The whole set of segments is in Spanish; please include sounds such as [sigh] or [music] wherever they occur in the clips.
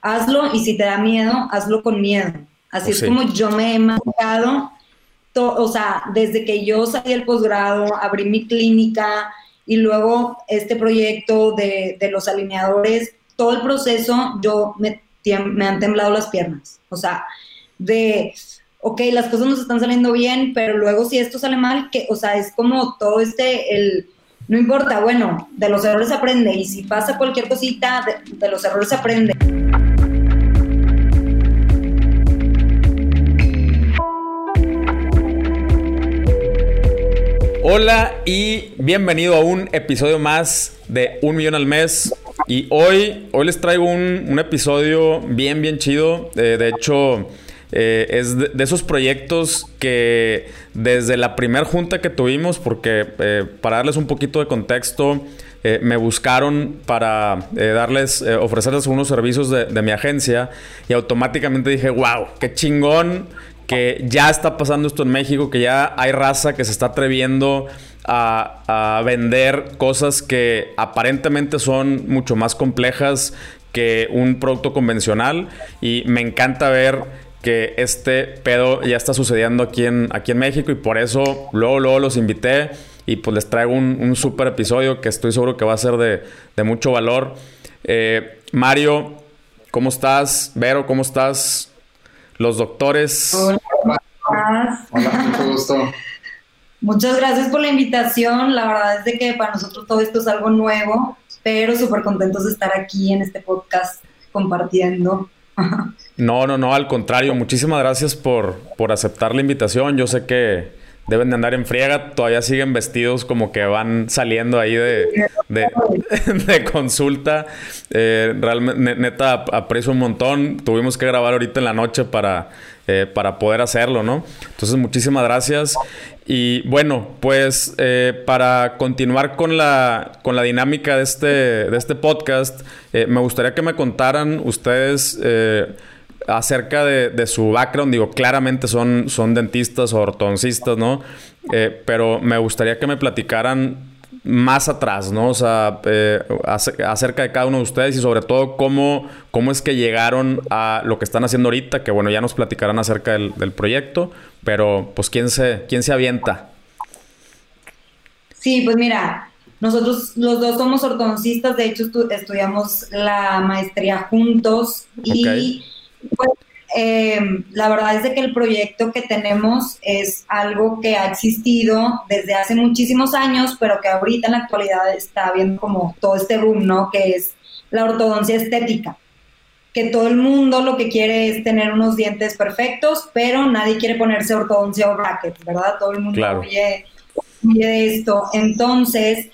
hazlo y si te da miedo, hazlo con miedo. Así es como yo me he marcado, o sea, desde que yo salí del posgrado, abrí mi clínica y luego este proyecto de, de los alineadores, todo el proceso yo me, me han temblado las piernas. O sea, de, ok, las cosas nos están saliendo bien, pero luego si esto sale mal, que, o sea, es como todo este, el, no importa, bueno, de los errores aprende y si pasa cualquier cosita, de, de los errores aprende. Hola y bienvenido a un episodio más de Un Millón al Mes. Y hoy, hoy les traigo un, episodio bien, bien chido. Eh, de hecho, eh, es de, esos proyectos que desde la primera junta que tuvimos, porque eh, para darles un poquito de contexto, me buscaron para darles, ofrecerles unos servicios de, de mi agencia y automáticamente dije, wow, qué chingón que ya está pasando esto en México, que ya hay raza que se está atreviendo a, vender cosas que aparentemente son mucho más complejas que un producto convencional y me encanta ver que este pedo ya está sucediendo aquí en, aquí en México y por eso luego, luego los invité y pues les traigo un, un super episodio que estoy seguro que va a ser de, mucho valor. Eh, Mario, ¿cómo estás? Vero, ¿cómo estás? Los doctores. Hola, Hola, mucho gusto. [laughs] Muchas gracias por la invitación. La verdad es de que para nosotros todo esto es algo nuevo, pero súper contentos de estar aquí en este podcast compartiendo. [laughs] No, no, no, al contrario. Muchísimas gracias por, por aceptar la invitación. Yo sé que deben de andar en friega, todavía siguen vestidos como que van saliendo ahí de, de, [laughs] consulta. Eh, realmente, neta, aprecio un montón. Tuvimos que grabar ahorita en la noche para, eh, para poder hacerlo, ¿no? Entonces, muchísimas gracias. Y bueno, pues eh, para continuar con la, con la dinámica de este, de este podcast, me gustaría que me contaran ustedes acerca de, su background, digo, claramente son, son dentistas o ortodoncistas, ¿no? Eh, pero me gustaría que me platicaran más atrás, ¿no? O sea, eh, acerca de cada uno de ustedes y sobre todo cómo, cómo es que llegaron a lo que están haciendo ahorita, que bueno, ya nos platicarán acerca del, proyecto, pero pues ¿quién se, quién se avienta? Sí, pues mira, nosotros los dos somos ortodoncistas, de hecho estudiamos la maestría juntos y... Pues, eh, la verdad es de que el proyecto que tenemos es algo que ha existido desde hace muchísimos años, pero que ahorita en la actualidad está viendo como todo este boom, ¿no? Que es la ortodoncia estética. Que todo el mundo lo que quiere es tener unos dientes perfectos, pero nadie quiere ponerse ortodoncia o brackets, ¿verdad? Todo el mundo claro. de esto. Entonces,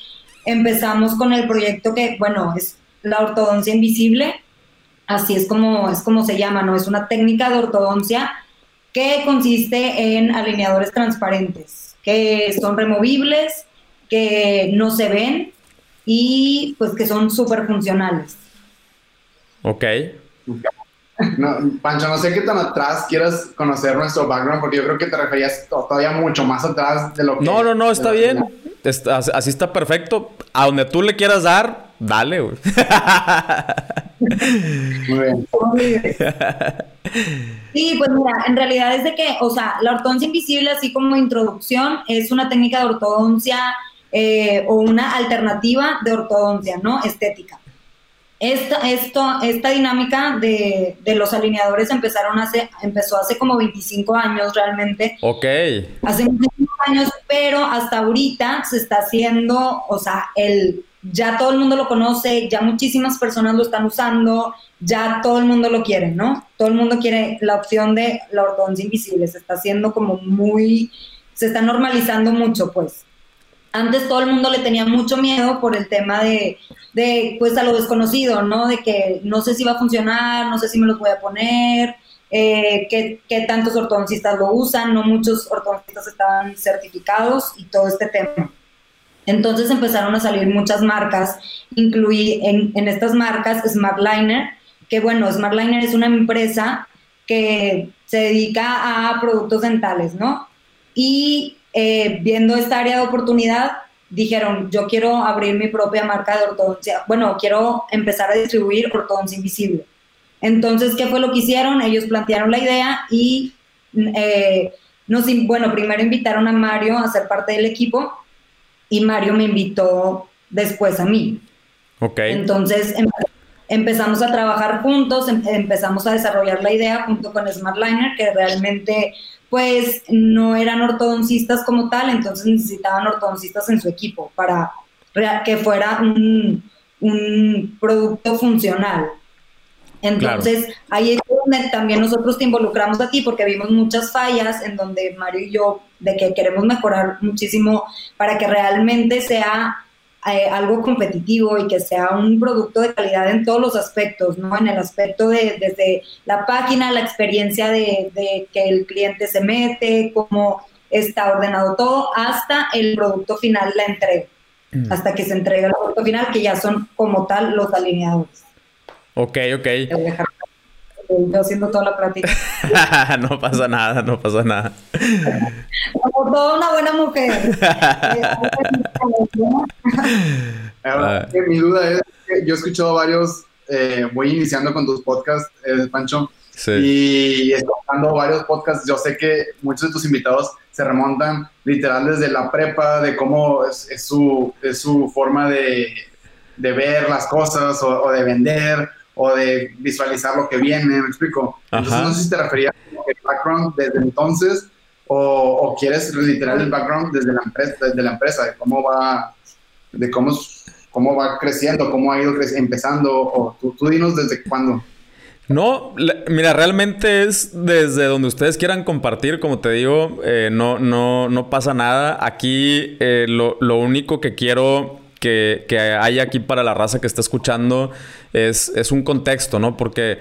empezamos con el proyecto que, bueno, es la ortodoncia invisible, Así es como, es como se llama, ¿no? Es una técnica de ortodoncia que consiste en alineadores transparentes, que son removibles, que no se ven y pues que son súper funcionales. Ok. Pancho, no sé qué tan atrás quieras conocer nuestro background, porque yo creo que te referías todavía mucho más atrás de lo que... No, no, no, está bien. así está perfecto. A donde tú le quieras dar, dale, güey. [laughs] Muy bien. [laughs] Sí, pues mira, en realidad es de que, o sea, la ortodoncia invisible, así como introducción, es una técnica de ortodoncia eh, o una alternativa de ortodoncia, ¿no? Estética. Esta, esto, esta dinámica de, de, los alineadores empezaron hace, empezó hace como 25 años realmente. Ok. Hace 25 años, pero hasta ahorita se está haciendo, o sea, el ya todo el mundo lo conoce, ya muchísimas personas lo están usando, ya todo el mundo lo quiere, ¿no? Todo el mundo quiere la opción de la ortodoncia invisible, se está haciendo como muy, se está normalizando mucho, pues. Antes todo el mundo le tenía mucho miedo por el tema de, de pues, a lo desconocido, ¿no? De que no sé si va a funcionar, no sé si me los voy a poner, eh, qué, qué tantos ortodoncistas lo usan, no muchos ortodoncistas estaban certificados y todo este tema. Entonces empezaron a salir muchas marcas, incluí en, estas marcas Smartliner, que bueno, Smartliner es una empresa que se dedica a productos dentales, ¿no? Y eh, viendo esta área de oportunidad, dijeron, yo quiero abrir mi propia marca de ortodoncia, bueno, quiero empezar a distribuir ortodoncia invisible. Entonces, ¿qué fue lo que hicieron? Ellos plantearon la idea y eh, nos, bueno, primero invitaron a Mario a ser parte del equipo y Mario me invitó después a mí. Ok. Entonces empezamos a trabajar juntos, em, empezamos a desarrollar la idea junto con Smartliner, que realmente pues no eran ortodoncistas como tal, entonces necesitaban ortodoncistas en su equipo para que fuera un, un producto funcional. Entonces, ahí es donde también nosotros te involucramos a ti porque vimos muchas fallas en donde Mario y yo, de que queremos mejorar muchísimo para que realmente sea eh, algo competitivo y que sea un producto de calidad en todos los aspectos, ¿no? En el aspecto de desde la página, la experiencia de, de que el cliente se mete, cómo está ordenado todo, hasta el producto final, la entrega. Mm. Hasta que se entrega el producto final, que ya son como tal los alineadores. Ok, ok. Yo haciendo toda la práctica. [laughs] no pasa nada, no pasa nada. Como toda una buena mujer. [laughs] Ah. mi duda es que yo he escuchado varios, eh, voy iniciando con tus podcasts, eh, Pancho, sí. y escuchando varios podcasts, yo sé que muchos de tus invitados se remontan literal desde la prepa, de cómo es, su, es su forma de, de ver las cosas o, o de vender o de visualizar lo que viene, ¿me explico? Entonces no sé si te referías al background desde entonces o, quieres literal el background desde la empresa, desde la empresa, de cómo va, de cómo, cómo va creciendo, cómo ha ido empezando, o tú, tú dinos desde cuándo. No, mira, realmente es desde donde ustedes quieran compartir, como te digo, eh, no, no, no pasa nada. Aquí eh, lo, lo, único que quiero que, hay aquí para la raza que está escuchando es, es un contexto, ¿no? Porque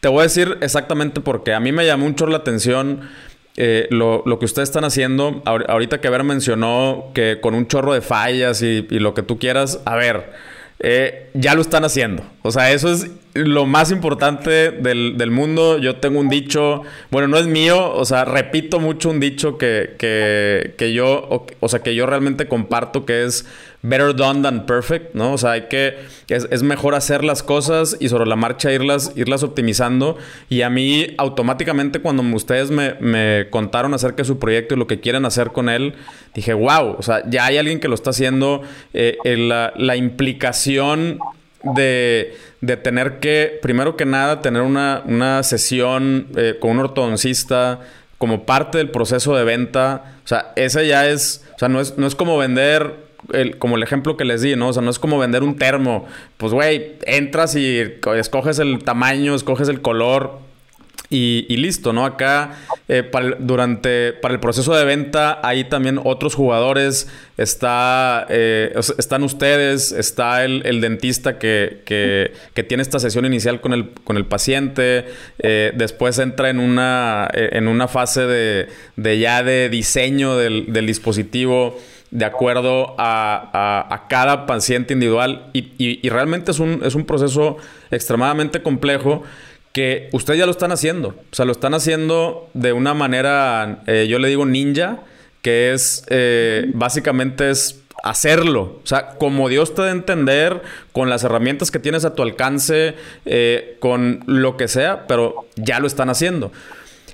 te, voy a decir exactamente porque a mí me llamó mucho la atención eh, lo, lo, que ustedes están haciendo. Ahorita que Ver mencionó que con un chorro de fallas y, y lo que tú quieras, a ver, eh, ya lo están haciendo. O sea, eso es lo más importante del, del, mundo. Yo tengo un dicho, bueno, no es mío, o sea, repito mucho un dicho que, que, que yo, o, o, sea, que yo realmente comparto, que es better done than perfect, ¿no? O sea, hay que, es, es, mejor hacer las cosas y sobre la marcha irlas, irlas optimizando. Y a mí, automáticamente, cuando ustedes me, me contaron acerca de su proyecto y lo que quieren hacer con él, dije, wow, o sea, ya hay alguien que lo está haciendo. Eh, la, la implicación de, de, tener que, primero que nada, tener una, una sesión eh, con un ortodoncista como parte del proceso de venta. O sea, ese ya es, o sea, no es, no es como vender el, como el ejemplo que les di, ¿no? O sea, no es como vender un termo. Pues, güey, entras y escoges el tamaño, escoges el color, y, listo, ¿no? Acá, eh, para, el, durante, para el proceso de venta, hay también otros jugadores. Está, eh, están ustedes, está el, el dentista que, que, que, tiene esta sesión inicial con el, con el paciente. Eh, después entra en una, eh, en una fase de, de, ya de diseño del, del dispositivo de acuerdo a, a, a, cada paciente individual. Y, y, y realmente es un, es un proceso extremadamente complejo que ustedes ya lo están haciendo. O sea, lo están haciendo de una manera, eh, yo le digo ninja, que es eh, básicamente es hacerlo. O sea, como Dios te a entender, con las herramientas que tienes a tu alcance, eh, con lo que sea, pero ya lo están haciendo.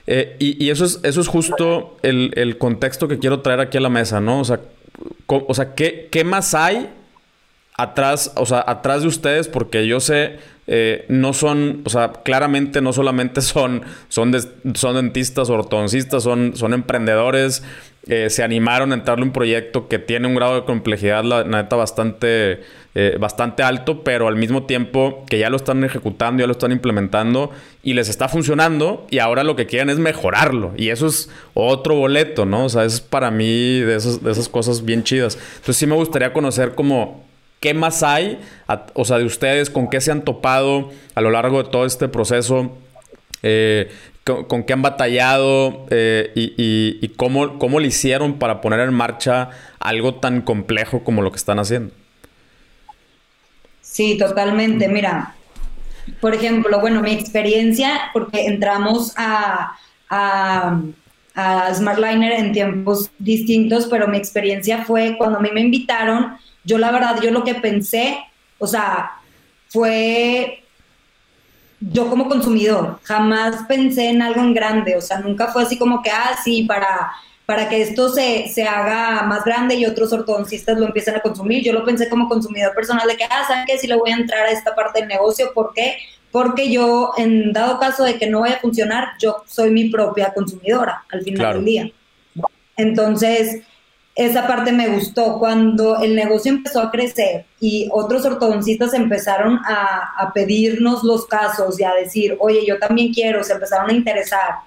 Y, y, eso es, eso es justo el, el, contexto que quiero traer aquí a la mesa, ¿no? O sea, o sea ¿qué, ¿qué más hay atrás, o sea, atrás de ustedes? Porque yo sé eh, no son, o sea, claramente no solamente [laughs] son, son, son dentistas, ortodoncistas, son, son emprendedores, eh, se animaron a entrarle un proyecto que tiene un grado de complejidad, la neta, bastante, eh, bastante alto, pero al mismo tiempo que ya lo están ejecutando, ya lo están implementando y les está funcionando y ahora lo que quieren es mejorarlo. Y eso es otro boleto, ¿no? O sea, es para mí de, esos, de esas cosas bien chidas. Entonces sí me gustaría conocer como ¿Qué más hay? o sea, de ustedes, ¿con qué se han topado a lo largo de todo este proceso? Eh, con, qué han batallado eh, y, cómo, cómo le hicieron para poner en marcha algo tan complejo como lo que están haciendo. Sí, totalmente. Mira, por ejemplo, bueno, mi experiencia, porque entramos a, a Smartliner en tiempos distintos, pero mi experiencia fue cuando a mí me invitaron yo la verdad, yo lo que pensé, o sea, fue yo como consumidor, jamás pensé en algo en grande, o sea, nunca fue así como que, ah, sí, para, para que esto se, se haga más grande y otros ortodoncistas lo empiecen a consumir. Yo lo pensé como consumidor personal de que, ah, ¿saben qué? Si le voy a entrar a esta parte del negocio, ¿por qué? Porque yo, en dado caso de que no vaya a funcionar, yo soy mi propia consumidora al final del día. Entonces, esa parte me gustó. Cuando el negocio empezó a crecer y otros ortodoncistas empezaron a, pedirnos los casos y a decir, oye, yo también quiero, se empezaron a interesar.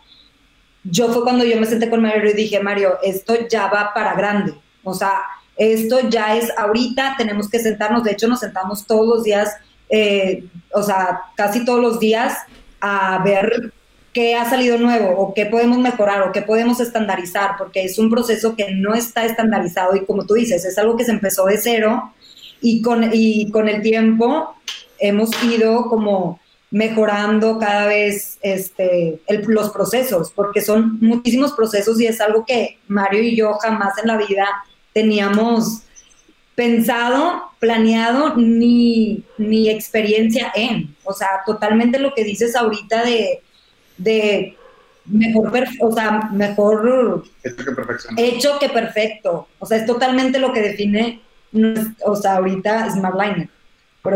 Yo fue cuando yo me senté con Mario y dije, Mario, esto ya va para grande. O sea, esto ya es ahorita, tenemos que sentarnos. De hecho, nos sentamos todos los días, eh, o sea, casi todos los días a ver qué ha salido nuevo o qué podemos mejorar o qué podemos estandarizar, porque es un proceso que no está estandarizado y como tú dices, es algo que se empezó de cero y con, y con el tiempo hemos ido como mejorando cada vez este, los procesos, porque son muchísimos procesos y es algo que Mario y yo jamás en la vida teníamos pensado, planeado, ni, ni experiencia en. O sea, totalmente lo que dices ahorita de de mejor, o sea, mejor hecho que, perfecto. O sea, es totalmente lo que define, o sea, ahorita Smartliner.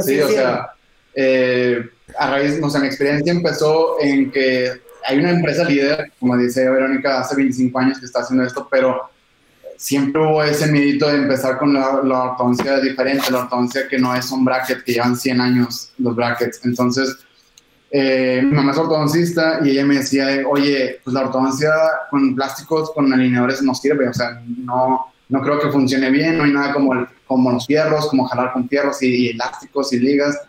sí, o sea, eh, a raíz, o sea, mi experiencia empezó en que hay una empresa líder, como dice Verónica, hace 25 años que está haciendo esto, pero siempre hubo ese medito de empezar con la, la ortodoncia diferente, la ortodoncia que no es un bracket, que llevan 100 años los brackets. Entonces, eh, mi mamá es ortodoncista y ella me decía, oye, pues la ortodoncia con plásticos, con alineadores no sirve, o sea, no, no creo que funcione bien, no hay nada como, como los fierros, como jalar con fierros y, elásticos y ligas,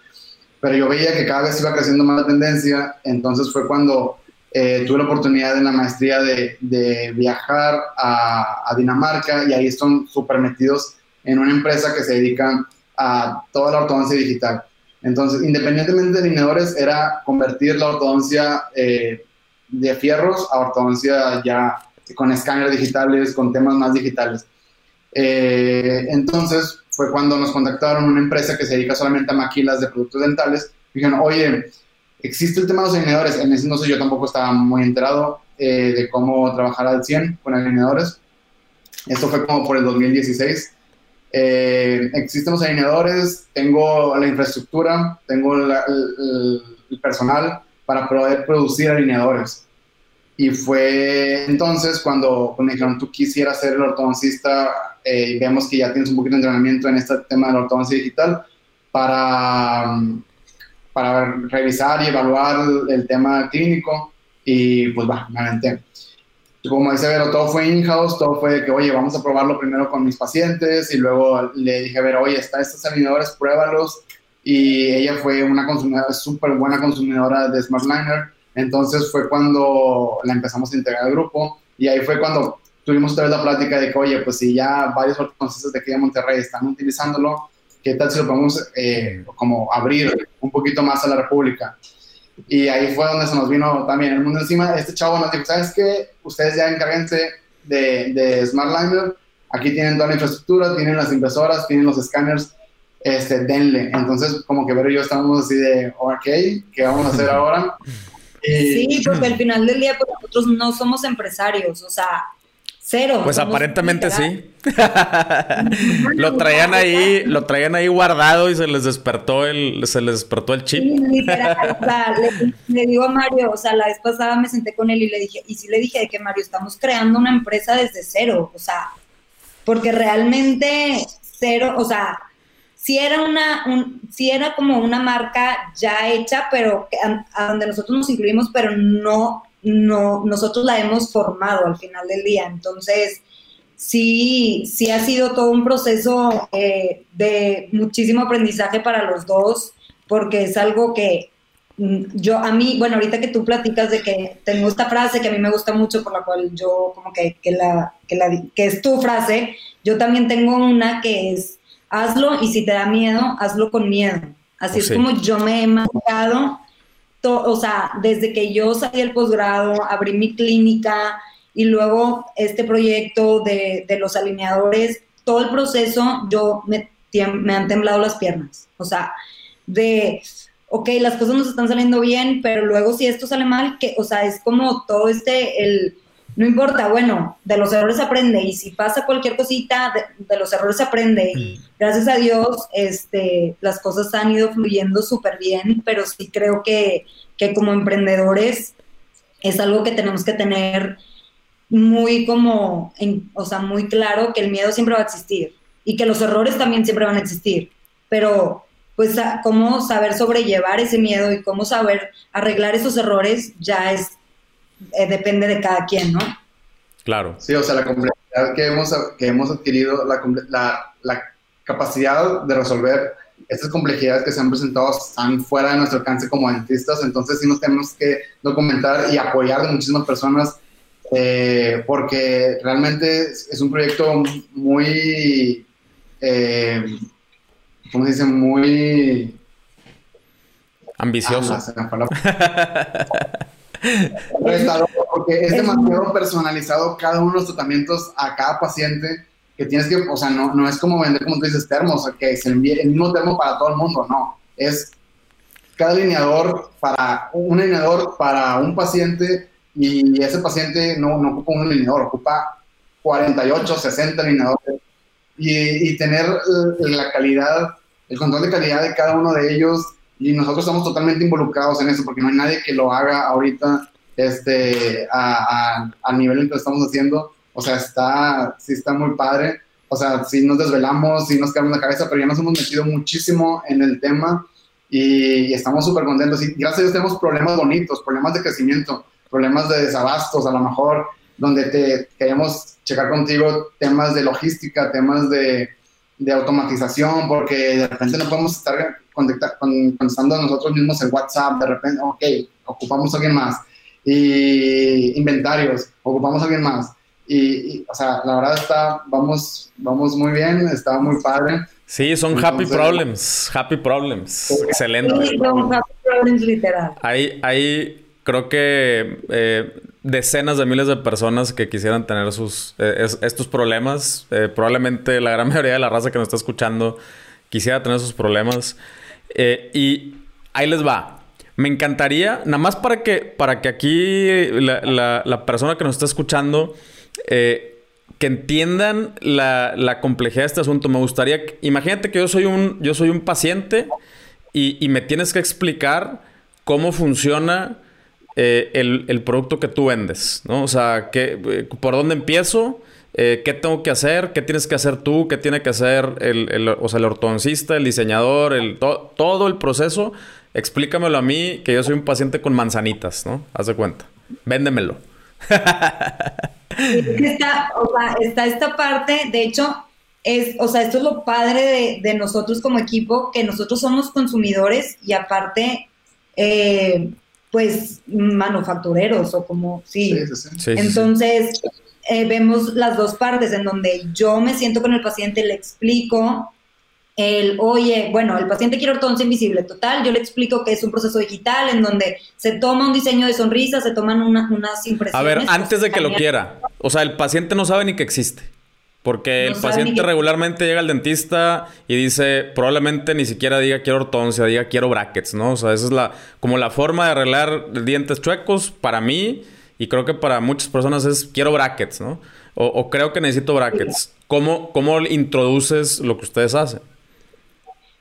pero yo veía que cada vez iba creciendo más la tendencia, entonces fue cuando eh, tuve la oportunidad en la maestría de, de viajar a, a, Dinamarca y ahí están súper metidos en una empresa que se dedica a toda la ortodoncia digital. Entonces, independientemente de alineadores, era convertir la ortodoncia eh, de fierros a ortodoncia ya con escáneres digitales, con temas más digitales. Eh, entonces, fue cuando nos contactaron una empresa que se dedica solamente a maquilas de productos dentales. Dijeron, oye, existe el tema de los alineadores. En ese entonces yo tampoco estaba muy enterado eh, de cómo trabajar al 100 con alineadores. Esto fue como por el 2016. Eh, existen los alineadores, tengo la infraestructura, tengo el, personal para poder producir alineadores. Y fue entonces cuando, me dijeron, tú quisieras ser el ortodoncista eh, y vemos que ya tienes un poquito de entrenamiento en este tema de la ortodoncia digital para, para revisar y evaluar el, tema clínico. Y pues va, me aventé como dice Vero, todo fue in-house, todo fue de que, oye, vamos a probarlo primero con mis pacientes y luego le dije, a ver, oye, está estos alineadores, pruébalos. Y ella fue una consumidora, súper buena consumidora de SmartLiner. Entonces fue cuando la empezamos a integrar al grupo y ahí fue cuando tuvimos toda la plática de que, oye, pues si ya varios ortodoncistas de aquí de Monterrey están utilizándolo, ¿qué tal si lo podemos eh, como abrir un poquito más a la República? Y ahí fue donde se nos vino también el mundo encima. Este chavo nos dijo, ¿sabes qué? Ustedes ya encárguense de, de SmartLiner. Aquí tienen toda la infraestructura, tienen las impresoras, tienen los escáneres. Este, denle. Entonces, como que Vero y yo estamos así de, ok, ¿qué vamos a hacer ahora? [laughs] Sí, porque al final del día, pues, nosotros no somos empresarios. O sea, Cero. Pues aparentemente sí. [laughs] lo traían ahí, lo traían ahí guardado y se les despertó el, se les despertó el chip. literal, o sea, le, digo a Mario, o sea, la vez pasada me senté con él y le dije, y sí le dije de que Mario, estamos creando una empresa desde cero, o sea, porque realmente cero, o sea, si era una, un, si era como una marca ya hecha, pero a donde nosotros nos incluimos, pero no no, nosotros la hemos formado al final del día. Entonces, sí, sí ha sido todo un proceso eh, de muchísimo aprendizaje para los dos, porque es algo que mm, yo a mí, bueno, ahorita que tú platicas de que tengo esta frase que a mí me gusta mucho, por la cual yo como que, que, la, que, la, que es tu frase, yo también tengo una que es, hazlo y si te da miedo, hazlo con miedo. Así es como yo me he marcado o sea, desde que yo salí del posgrado, abrí mi clínica y luego este proyecto de, los alineadores, todo el proceso yo me, me han temblado las piernas. O sea, de, ok, las cosas nos están saliendo bien, pero luego si esto sale mal, que, o sea, es como todo este, el, no importa, bueno, de los errores aprende y si pasa cualquier cosita, de, los errores aprende y mm. gracias a Dios, este, las cosas han ido fluyendo súper bien, pero sí creo que, que como emprendedores es algo que tenemos que tener muy como, o sea, muy claro que el miedo siempre va a existir y que los errores también siempre van a existir, pero pues cómo saber sobrellevar ese miedo y cómo saber arreglar esos errores ya es, eh, depende de cada quien, ¿no? Claro. Sí, o sea, la complejidad que hemos, que hemos adquirido, la, la, la capacidad de resolver estas complejidades que se han presentado están fuera de nuestro alcance como dentistas, entonces sí nos tenemos que documentar y apoyar de muchísimas personas eh, porque realmente es, un proyecto muy eh, ¿cómo se dice? Muy... Ambicioso. [laughs] porque es demasiado personalizado cada uno de los tratamientos a cada paciente que tienes que, o sea, no, no es como vender, como tú dices, termos, que se envíe el mismo termo para todo el mundo, no. Es cada alineador para un alineador para un paciente y ese paciente no, no ocupa un alineador, ocupa 48, 60 alineadores y, y tener la calidad el control de calidad de cada uno de ellos y nosotros estamos totalmente involucrados en eso porque no hay nadie que lo haga ahorita este, a, a, nivel en que lo estamos haciendo. O sea, está, sí está muy padre. O sea, sí nos desvelamos, sí nos quedamos la cabeza, pero ya nos hemos metido muchísimo en el tema y, estamos súper contentos. Y gracias a Dios tenemos problemas bonitos, problemas de crecimiento, problemas de desabastos, a lo mejor, donde te queremos checar contigo temas de logística, temas de, de automatización, porque de repente no podemos estar contestando nosotros mismos en WhatsApp, de repente, ok, ocupamos a alguien más. Y inventarios, ocupamos a alguien más. Y, o sea, la verdad está, vamos, vamos muy bien, está muy padre. Sí, son happy problems, happy problems. Excelente. Sí, son happy problems literal. Ahí, ahí creo que eh, decenas de miles de personas que quisieran tener sus, eh, estos problemas. Eh, probablemente la gran [laughs] mayoría de la raza que nos está escuchando quisiera tener sus problemas. Eh, y ahí les va. Me encantaría, nada más para que, para que aquí la, persona que nos está escuchando, que entiendan la, complejidad de este asunto. Me gustaría, imagínate que yo soy un, yo soy un paciente y, y me tienes que explicar cómo funciona eh, el, producto que tú vendes, ¿no? O sea, ¿qué, ¿por dónde empiezo? Eh, ¿Qué tengo que hacer? ¿Qué tienes que hacer tú? ¿Qué tiene que hacer el, o sea, el ortodoncista, el diseñador, el, todo el proceso? Explícamelo a mí, que yo soy un paciente con manzanitas, ¿no? Haz de cuenta. Véndemelo. está, o sea, está esta parte, de hecho, es, o sea, esto es lo padre de, de nosotros como equipo, que nosotros somos consumidores y aparte, eh, pues manufactureros o como, sí. Entonces, eh, vemos las dos partes en donde yo me siento con el paciente, le explico el, oye, bueno, el paciente quiere ortodoncia invisible, total, yo le explico que es un proceso digital en donde se toma un diseño de sonrisa, se toman unas impresiones. A ver, antes de que lo quiera, o sea, el paciente no sabe ni que existe. Porque el paciente regularmente llega al dentista y dice, probablemente ni siquiera diga quiero ortodoncia, diga quiero brackets, ¿no? O sea, esa es la, como la forma de arreglar dientes chuecos para mí y creo que para muchas personas es quiero brackets, ¿no? O, creo que necesito brackets. ¿Cómo, ¿Cómo introduces lo que ustedes hacen?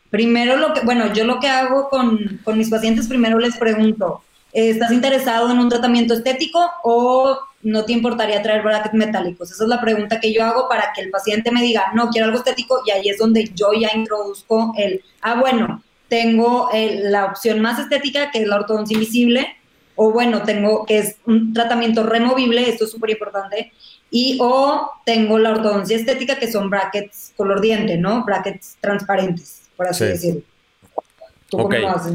Primero lo que, bueno, yo lo que hago con, con mis pacientes, primero les pregunto, ¿estás interesado en un tratamiento estético o no te importaría traer brackets metálicos? Esa es la pregunta que yo hago para que el paciente me diga, no, quiero algo estético y ahí es donde yo ya introduzco el, ah, bueno, tengo la opción más estética que es la ortodoncia invisible o bueno, tengo que es un tratamiento removible, esto es súper importante, y o tengo la ortodoncia estética que son brackets color diente, ¿no? Brackets transparentes, por así decirlo. ¿Tú cómo lo haces,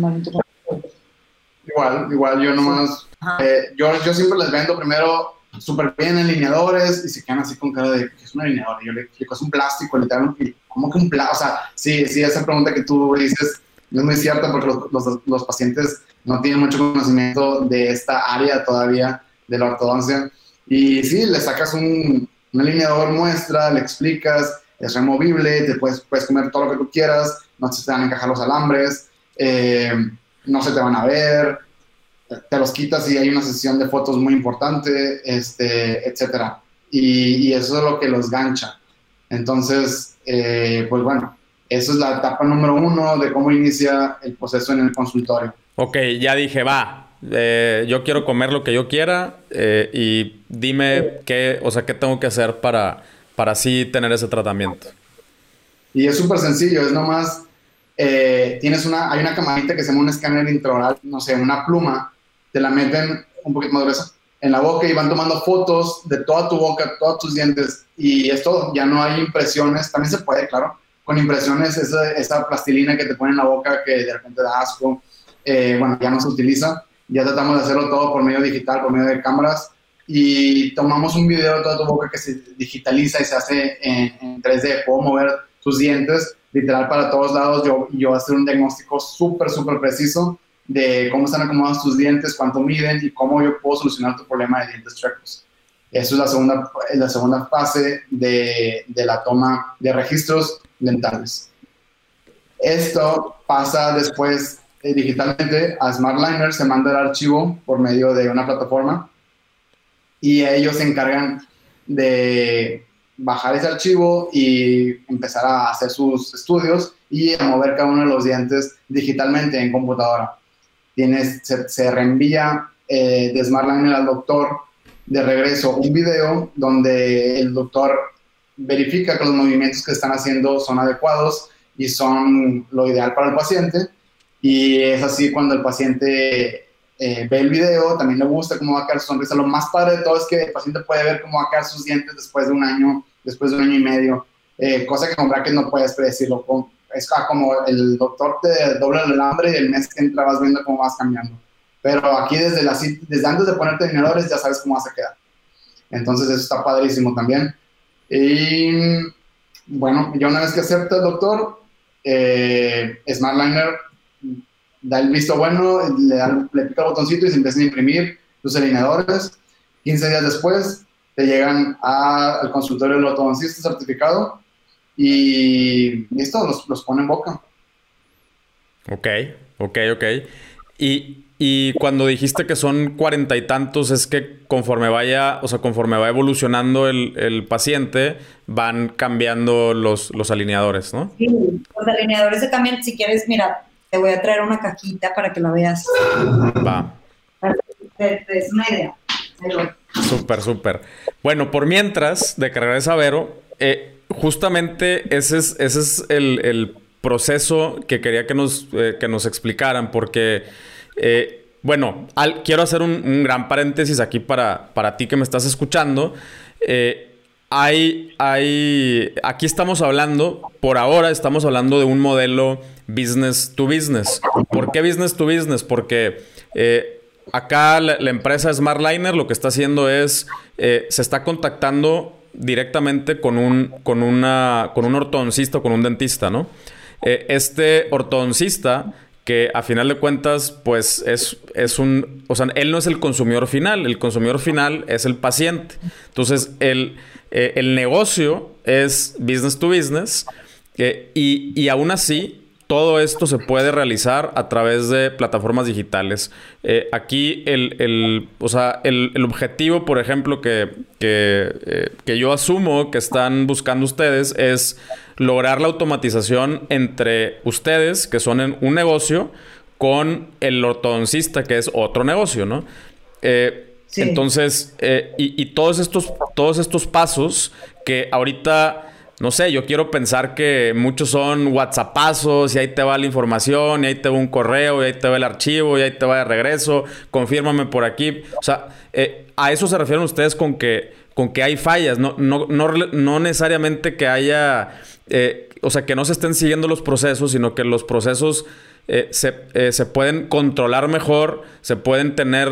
Igual, igual, yo nomás, eh, yo, yo siempre les vendo primero súper bien alineadores y se quedan así con cara de que es un alineador. Y yo le explico, es un plástico, literalmente, ¿cómo que un plástico? O sea, sí, sí, esa pregunta que tú dices no es muy cierta porque los, los, los, pacientes no tienen mucho conocimiento de esta área todavía de la ortodoncia. Y sí, le sacas un, un alineador muestra, le explicas, es removible, te puedes, puedes comer todo lo que tú quieras, no te van a encajar los alambres. Eh, no se te van a ver, te los quitas y hay una sesión de fotos muy importante, este, etcétera. Y, eso es lo que los gancha. Entonces, eh, pues bueno, esa es la etapa número uno de cómo inicia el proceso en el consultorio. Ok, ya dije, va, eh, yo quiero comer lo que yo quiera eh, y dime qué, o sea, qué tengo que hacer para, para así tener ese tratamiento. Y es súper sencillo, es nomás, tienes una, hay una camarita que se llama un escáner intraoral, no sé, una pluma, te la meten un poquito más gruesa en la boca y van tomando fotos de toda tu boca, todos tus dientes y esto ya no hay impresiones, también se puede, claro, con impresiones, esa, esa plastilina que te pone en la boca que de repente da asco, eh, bueno, ya no se utiliza, ya tratamos de hacerlo todo por medio digital, por medio de cámaras y tomamos un video de toda tu boca que se digitaliza y se hace en, 3D, puedo mover tus dientes literal para todos lados, yo, yo hacer un diagnóstico súper, súper preciso de cómo están acomodados tus dientes, cuánto miden y cómo yo puedo solucionar tu problema de dientes chuecos. Eso es la segunda, la segunda fase de, de la toma de registros dentales. Esto pasa después eh, digitalmente a SmartLiner, se manda el archivo por medio de una plataforma y ellos se encargan de bajar ese archivo y empezar a hacer sus estudios y a mover cada uno de los dientes digitalmente en computadora tienes, se, reenvía eh, de SmartLiner al doctor de regreso un video donde el doctor verifica que los movimientos que están haciendo son adecuados y son lo ideal para el paciente. Y es así cuando el paciente eh, ve el video, también le gusta cómo va a quedar su sonrisa. Lo más padre de todo es que el paciente puede ver cómo va a quedar sus dientes después de un año, después de un año y medio, eh, cosa que con brackets no puedes predecirlo es como el doctor te dobla el hambre y el mes que entra vas viendo cómo vas cambiando. Pero aquí desde, la, desde antes de ponerte dinero ya sabes cómo vas a quedar. Entonces eso está padrísimo también. Y bueno, ya una vez que acepta el doctor, eh, SmartLiner da el visto bueno, le, da, le pica el botoncito y se empiezan a imprimir tus alineadores. 15 días después te llegan al consultorio del ortodoncista certificado y esto los, los pone en boca. Ok, ok, ok. Y, y cuando dijiste que son cuarenta y tantos, es que conforme vaya, o sea, conforme va evolucionando el, el paciente, van cambiando los, los alineadores, ¿no? Sí, los alineadores se cambian. Si quieres, mira, te voy a traer una cajita para que la veas. Va. Es una idea. Súper, súper. Bueno, por mientras, de cargar esa Vero, eh, justamente ese es, ese es el, proceso que quería que nos, eh, que nos explicaran, porque, eh, bueno, quiero hacer un, gran paréntesis aquí para, para ti que me estás escuchando. Eh, hay, hay, aquí estamos hablando, por ahora estamos hablando de un modelo business to business. ¿Por qué business to business? Porque acá la, empresa SmartLiner lo que está haciendo es, se está contactando directamente con un, con una, con un ortodoncista o con un dentista, ¿no? Eh, este ortodoncista que a final de cuentas, pues es, es un, o sea, él no es el consumidor final, el consumidor final es el paciente. Entonces, el, eh, el negocio es business to business eh, y, y aún así todo esto se puede realizar a través de plataformas digitales. Eh, aquí el, o sea, el, objetivo, por ejemplo, que, eh, que, yo asumo que están buscando ustedes es lograr la automatización entre ustedes, que son en un negocio, con el ortodoncista, que es otro negocio, ¿no? Entonces, y, y, todos, estos, todos estos pasos que ahorita no sé, yo quiero pensar que muchos son WhatsAppazos y ahí te va la información y ahí te va un correo y ahí te va el archivo y ahí te va de regreso, confírmame por aquí. O sea, eh, a eso se refieren ustedes con que, con que hay fallas, no, no, no, no necesariamente que haya, eh, o sea, que no se estén siguiendo los procesos, sino que los procesos eh, se, se, pueden controlar mejor, se pueden tener,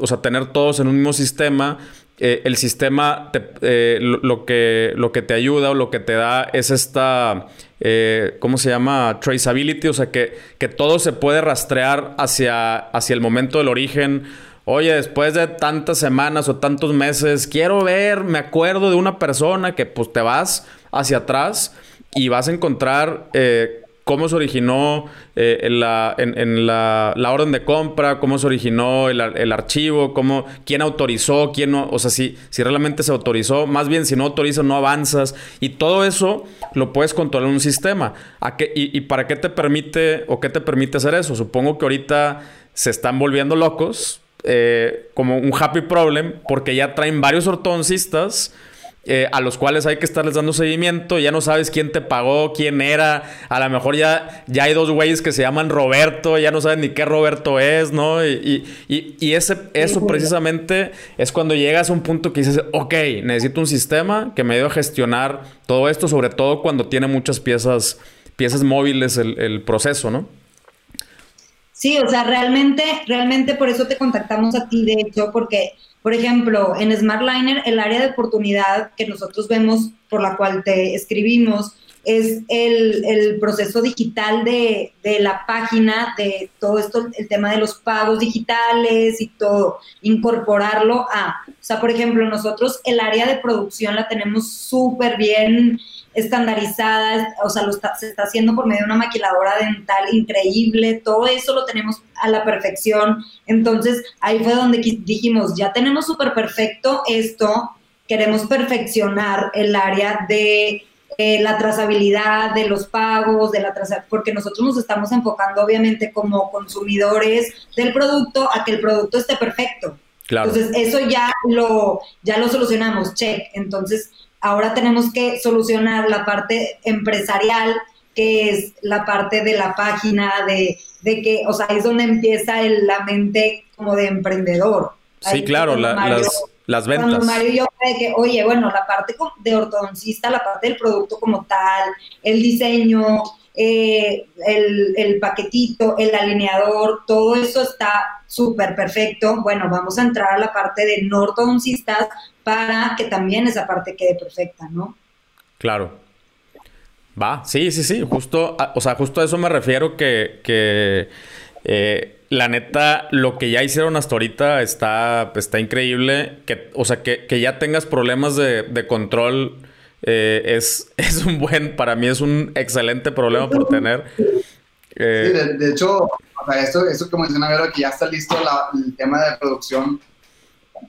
o sea, tener todos en un mismo sistema eh, el sistema eh, lo, que, lo que te ayuda o lo que te da es esta, eh, ¿cómo se llama? Traceability, o sea, que, que todo se puede rastrear hacia, hacia el momento del origen. Oye, después de tantas semanas o tantos meses, quiero ver, me acuerdo de una persona que pues te vas hacia atrás y vas a encontrar cómo se originó eh, en, la, en, la, orden de compra, cómo se originó el, archivo, cómo, quién autorizó, quién no, o sea, si, si realmente se autorizó, más bien si no autoriza no avanzas y todo eso lo puedes controlar en un sistema. ¿A qué, y, para qué te permite o qué te permite hacer eso? Supongo que ahorita se están volviendo locos, eh, como un happy problem, porque ya traen varios ortodoncistas eh, a los cuales hay que estarles dando seguimiento. Ya no sabes quién te pagó, quién era. A lo mejor ya, ya hay dos güeyes que se llaman Roberto, ya no saben ni qué Roberto es, ¿no? Y, ese, eso precisamente es cuando llegas a un punto que dices, ok, necesito un sistema que me ayude a gestionar todo esto, sobre todo cuando tiene muchas piezas, piezas móviles el, el proceso, ¿no? Sí, o sea, realmente, realmente por eso te contactamos a ti, de hecho, porque por ejemplo, en SmartLiner, el área de oportunidad que nosotros vemos, por la cual te escribimos, es el, proceso digital de, la página, de todo esto, el tema de los pagos digitales y todo, incorporarlo a, o sea, por ejemplo, nosotros el área de producción la tenemos súper bien estandarizada, o sea, lo se está haciendo por medio de una maquiladora dental increíble, todo eso lo tenemos a la perfección. Entonces, ahí fue donde dijimos, ya tenemos súper perfecto esto, queremos perfeccionar el área de eh, la trazabilidad, de los pagos, de la porque nosotros nos estamos enfocando obviamente como consumidores del producto a que el producto esté perfecto. Claro. Entonces, eso ya lo, ya lo solucionamos, check. Entonces, ahora tenemos que solucionar la parte empresarial, que es la parte de la página, de, de que, o sea, es donde empieza el, la mente como de emprendedor. Sí, claro, las, las ventas. Cuando Mario y yo cree que, oye, bueno, la parte de ortodoncista, la parte del producto como tal, el diseño, eh, el, el, paquetito, el alineador, todo eso está súper perfecto. Bueno, vamos a entrar a la parte de no para que también esa parte quede perfecta, ¿no? Claro. Va, sí, sí, sí, justo, o sea, justo a eso me refiero que, que eh, la neta, lo que ya hicieron hasta ahorita está, está increíble, que, o sea, que, que ya tengas problemas de, de control eh, es, [laughs] es un buen, para mí es un excelente problema por tener. Eh, sí, de, hecho, esto, esto que menciona Vero, que ya está listo el tema de producción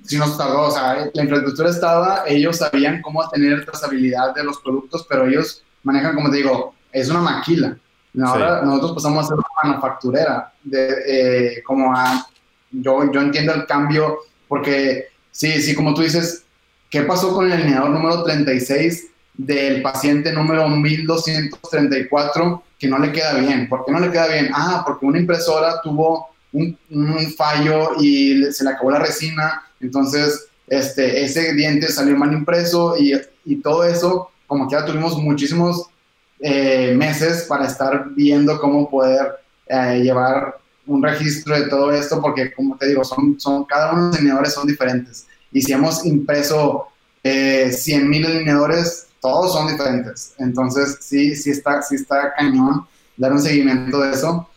sí nos tardó, o sea, la infraestructura estaba, ellos sabían cómo tener trazabilidad de los productos, pero ellos manejan, como te digo, es una maquila. Ahora nosotros pasamos a ser una manufacturera, de, eh, como a, yo, yo entiendo el cambio, porque sí, sí, como tú dices, ¿qué pasó con el alineador número 36 del paciente número 1234 que no le queda bien? ¿Por qué no le queda bien? Ah, porque una impresora tuvo un, fallo y se le acabó la resina entonces, este, ese diente salió mal impreso y, y todo eso, como que ya tuvimos muchísimos eh, meses para estar viendo cómo poder eh, llevar un registro de todo esto, porque como te digo, son, son, cada uno de los alineadores son diferentes. Y si hemos impreso eh, 100 mil alineadores, todos son diferentes. Entonces, sí, sí está, sí está cañón dar un seguimiento de eso.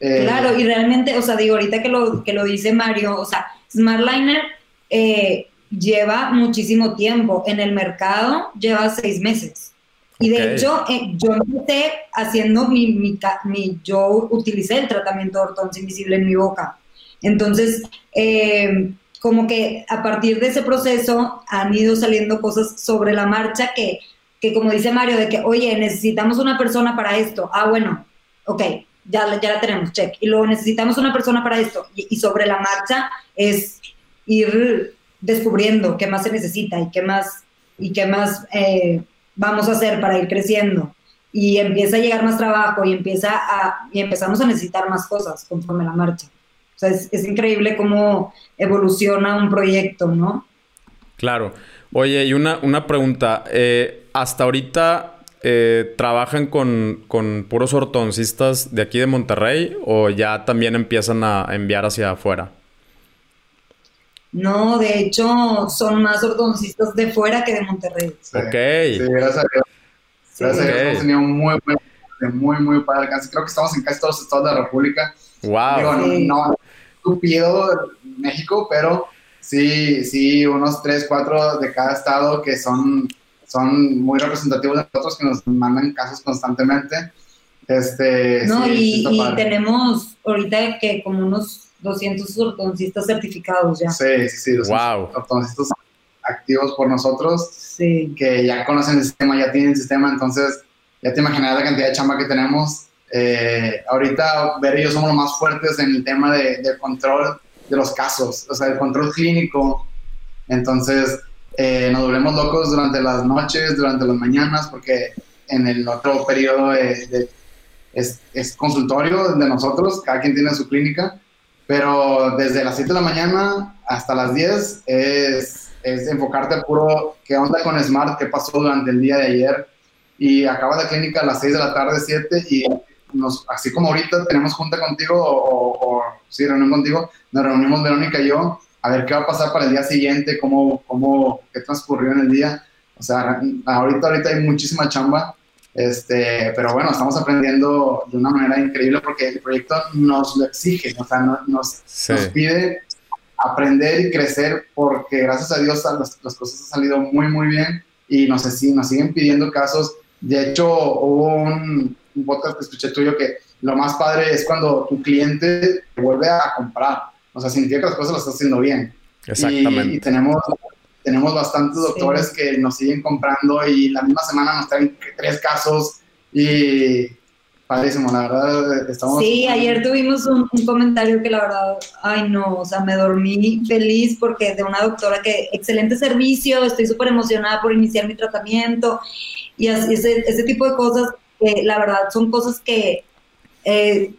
Eh, claro, y realmente, o sea, digo, ahorita que lo, que lo dice Mario, o sea, SmartLiner eh, lleva muchísimo tiempo. En el mercado lleva seis meses. Y de hecho, eh, yo empecé haciendo mi, mi, yo utilicé el tratamiento de ortodoncia invisible en mi boca. Entonces, eh, como que a partir de ese proceso han ido saliendo cosas sobre la marcha que, que como dice Mario, de que, oye, necesitamos una persona para esto. Ah, bueno, ok, ya, ya la tenemos, check. Y luego necesitamos una persona para esto. y sobre la marcha es ir descubriendo qué más se necesita y qué más, y qué más eh, vamos a hacer para ir creciendo. Y empieza a llegar más trabajo y, empieza a, y empezamos a necesitar más cosas conforme la marcha. O sea, es, increíble cómo evoluciona un proyecto, ¿no? Claro. Oye, y una, una pregunta. Eh, hasta ahorita eh, trabajan con, con, puros ortodoncistas de aquí de Monterrey o ya también empiezan a enviar hacia afuera? No, de hecho, son más ortodoncistas de fuera que de Monterrey. ok. Sí, gracias a Dios. Gracias a Dios hemos tenido muy, muy, muy, muy padre Creo que estamos en casi todos los estados de la República. Wow. Digo, no, no México, pero sí, sí, unos tres, cuatro de cada estado que son, son muy representativos de nosotros, que nos mandan casos constantemente. Este, no, y, tenemos ahorita que como unos 200 ortodoncistas certificados ya. Sí, sí, sí. Wow. Ortodoncistas activos por nosotros. Sí. Que ya conocen el sistema, ya tienen el sistema, entonces ya te imaginas la cantidad de chamba que tenemos. Eh, ahorita, Ver y yo somos los más fuertes en el tema de, control de los casos, o sea, el control clínico. Entonces, eh, nos volvemos locos durante las noches, durante las mañanas, porque en el otro periodo es, consultorio de nosotros, cada quien tiene su clínica, pero desde las 7 de la mañana hasta las 10 es, enfocarte puro qué onda con Smart, qué pasó durante el día de ayer, y acaba la clínica a las 6 de la tarde, 7, y nos, así como ahorita tenemos junta contigo, o, o sí, reunión contigo, nos reunimos Verónica y yo, a ver qué va a pasar para el día siguiente, cómo, cómo, qué transcurrió en el día. O sea, ahorita, ahorita hay muchísima chamba, este, pero bueno, estamos aprendiendo de una manera increíble porque el proyecto nos lo exige, o sea, nos, nos pide aprender y crecer porque gracias a Dios las, las, cosas han salido muy, muy bien y nos, nos siguen pidiendo casos. De hecho, hubo un, un podcast que escuché tuyo que lo más padre es cuando tu cliente vuelve a comprar. O sea, significa que las cosas las estás haciendo bien. Exactamente. Y, tenemos, tenemos bastantes doctores que nos siguen comprando y la misma semana nos traen tres casos y padrísimo, la verdad. Estamos sí, ayer tuvimos un, comentario que la verdad, ay no, o sea, me dormí feliz porque de una doctora que, excelente servicio, estoy súper emocionada por iniciar mi tratamiento y así, ese, ese tipo de cosas, que la verdad son cosas que... Eh,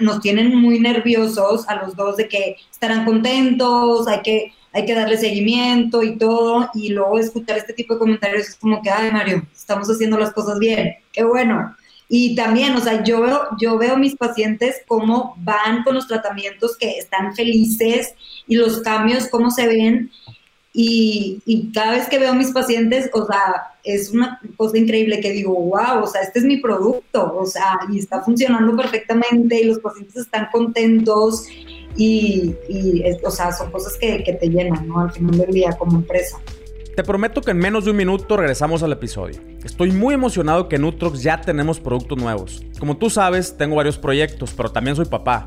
nos tienen muy nerviosos a los dos de que estarán contentos, hay que, hay que darle seguimiento y todo, y luego escuchar este tipo de comentarios es como que, ay Mario, estamos haciendo las cosas bien, qué bueno. Y también, o sea, yo veo, yo veo mis pacientes cómo van con los tratamientos, que están felices y los cambios, cómo se ven. Y, y cada vez que veo a mis pacientes, o sea, es una cosa increíble que digo, wow, o sea, este es mi producto, o sea, y está funcionando perfectamente y los pacientes están contentos y, o sea, son cosas que, que te llenan, ¿no? Al final del día como empresa. Te prometo que en menos de un minuto regresamos al episodio. Estoy muy emocionado que en Nutrox ya tenemos productos nuevos. Como tú sabes, tengo varios proyectos, pero también soy papá.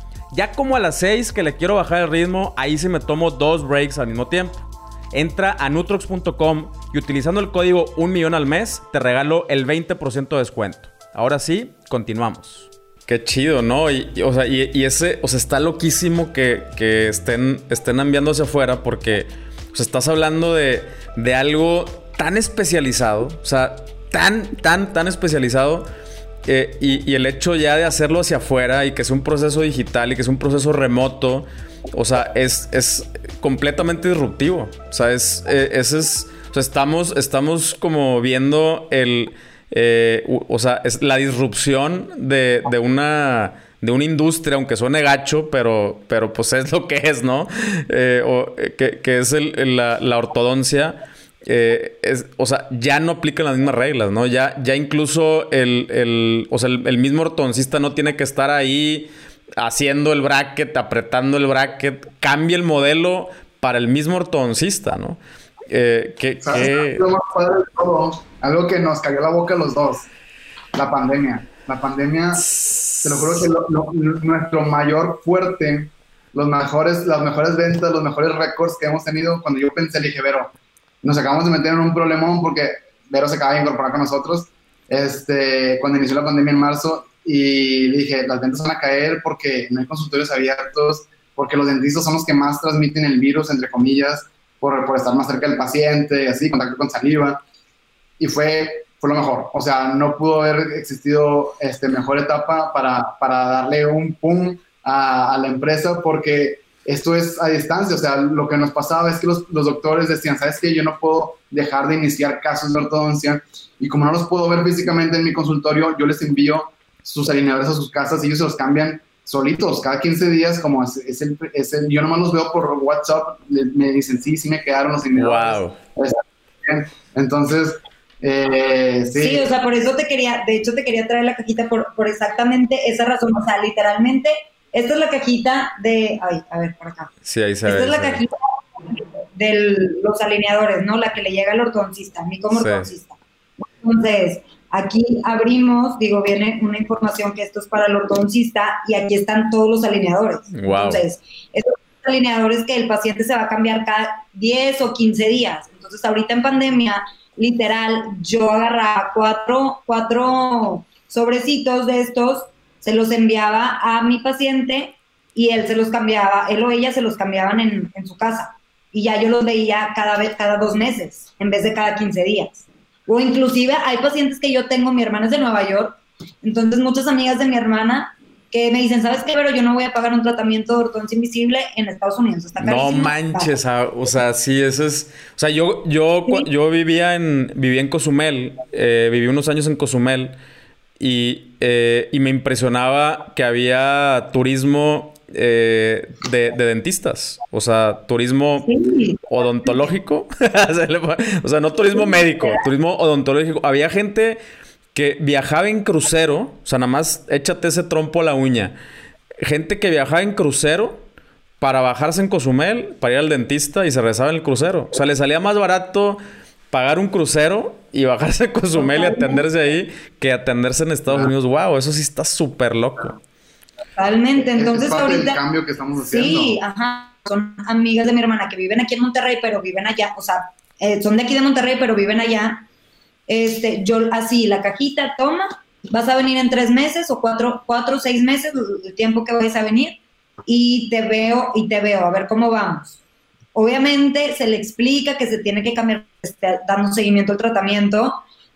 Ya como a las 6 que le quiero bajar el ritmo, ahí sí me tomo dos breaks al mismo tiempo. Entra a nutrox.com y utilizando el código 1 millón al mes te regalo el 20% de descuento. Ahora sí, continuamos. Qué chido, ¿no? Y, o sea, y, ese, o sea, está loquísimo que, estén, estén enviándose afuera porque o estás hablando de, de algo tan especializado, o sea, tan, tan, tan especializado eh, y, el hecho ya de hacerlo hacia afuera y que es un proceso digital y que es un proceso remoto, o sea, es, es completamente disruptivo. O sea, es, eh, es, o sea, estamos, estamos como viendo el, eh, o sea, es la disrupción de, de, una de una industria, aunque suene gacho, pero, pero pues es lo que es, ¿no? o, que, que, es el, la, la ortodoncia. Eh, es, o sea, ya no aplican las mismas reglas, ¿no? Ya, ya incluso el, el, o sea, el, mismo ortodoncista no tiene que estar ahí haciendo el bracket, apretando el bracket, cambia el modelo para el mismo ortodoncista, ¿no? Eh, que, Lo más padre de todo, algo que nos cayó la boca a los dos, la pandemia. La pandemia, te lo juro que nuestro mayor fuerte, los mejores, las mejores ventas, los mejores récords que hemos tenido, cuando yo pensé, le dije, Vero, nos acabamos de meter en un problemón porque Vero se acaba de incorporar con nosotros este, cuando inició la pandemia en marzo y dije, las ventas van a caer porque no hay consultorios abiertos, porque los dentistas son los que más transmiten el virus, entre comillas, por, por estar más cerca del paciente, así, contacto con saliva. Y fue, fue lo mejor. O sea, no pudo haber existido este, mejor etapa para, para darle un pum a, a la empresa porque esto es a distancia, o sea, lo que nos pasaba es que los, doctores decían, ¿sabes qué? Yo no puedo dejar de iniciar casos de ortodoncia y como no los puedo ver físicamente en mi consultorio, yo les envío sus alineadores a sus casas y ellos se los cambian solitos, cada 15 días, como es, el, es el, yo nomás los veo por WhatsApp, me dicen, sí, sí me quedaron los Wow. Entonces, eh, sí. sí. o sea, por eso te quería, de hecho te quería traer la cajita por, por exactamente esa razón, o sea, literalmente, esta es la cajita de, ay, a ver, por acá. Sí, ahí se Esta es la cajita de los alineadores, ¿no? La que le llega al ortodoncista, a mí como ortodoncista. Entonces, aquí abrimos, digo, viene una información que esto es para el ortodoncista y aquí están todos los alineadores. Entonces, estos alineadores que el paciente se va a cambiar cada 10 o 15 días. Entonces, ahorita en pandemia, literal, yo agarraba cuatro, cuatro sobrecitos de estos, se los enviaba a mi paciente y él se los cambiaba, él o ella se los cambiaban en, en su casa. Y ya yo los veía cada vez, cada dos meses, en vez de cada 15 días. O inclusive hay pacientes que yo tengo, mi hermana es de Nueva York, entonces muchas amigas de mi hermana que me dicen, ¿sabes qué? Pero yo no voy a pagar un tratamiento de ortodoncia invisible en Estados Unidos. Está no manches, ah, o sea, sí, eso es... O sea, yo, yo, yo vivía en, vivía en Cozumel, eh, viví unos años en Cozumel y, eh, y me impresionaba que había turismo eh, de, dentistas. O sea, turismo odontológico. [laughs] o sea, no turismo médico, turismo odontológico. Había gente que viajaba en crucero. O sea, nada más échate ese trompo a la uña. Gente que viajaba en crucero para bajarse en Cozumel, para ir al dentista y se rezaba en el crucero. O sea, le salía más barato pagar un crucero y bajarse en Cozumel y atenderse ahí que atenderse en Estados Unidos. Wow, eso sí está súper loco. Totalmente. Entonces, es ahorita. El cambio que estamos haciendo. Sí, ajá. Son amigas de mi hermana que viven aquí en Monterrey, pero viven allá. O sea, eh, son de aquí de Monterrey, pero viven allá. Este, yo así, la cajita, toma, vas a venir en tres meses o cuatro, cuatro o seis meses, el tiempo que vayas a venir, y te veo, y te veo, a ver cómo vamos. Obviamente se le explica que se tiene que cambiar, este, dando seguimiento al tratamiento,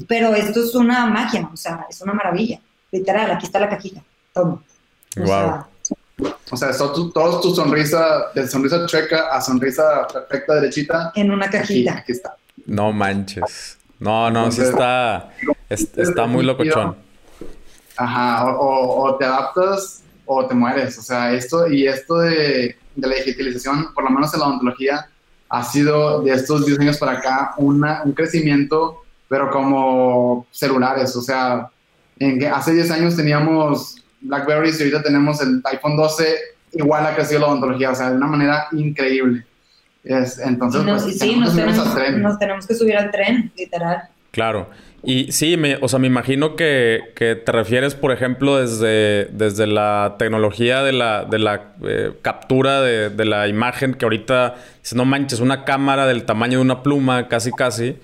pero esto es una magia, o sea, es una maravilla. Literal, aquí está la cajita, toma. Wow. O sea, son todos tu sonrisa, de sonrisa chueca a sonrisa perfecta, derechita. En una cajita. Aquí, está. No manches. No, no, sí está, está muy locochón. Ajá, o, te adaptas o te mueres. O sea, esto y esto de, de, la digitalización, por lo menos en la odontología, ha sido de estos 10 años para acá una, un crecimiento, pero como celulares. O sea, en que hace 10 años teníamos BlackBerry y ahorita tenemos el iPhone 12, igual ha crecido la odontología, o sea, de una manera increíble. Es, entonces, pues, sí, nos, tenemos, que subir al tren, literal. Claro. Y sí, me, o sea, me imagino que, te refieres, por ejemplo, desde, desde la tecnología de la, de la eh, captura de, la imagen, que ahorita, si no manches, una cámara del tamaño de una pluma, casi, casi.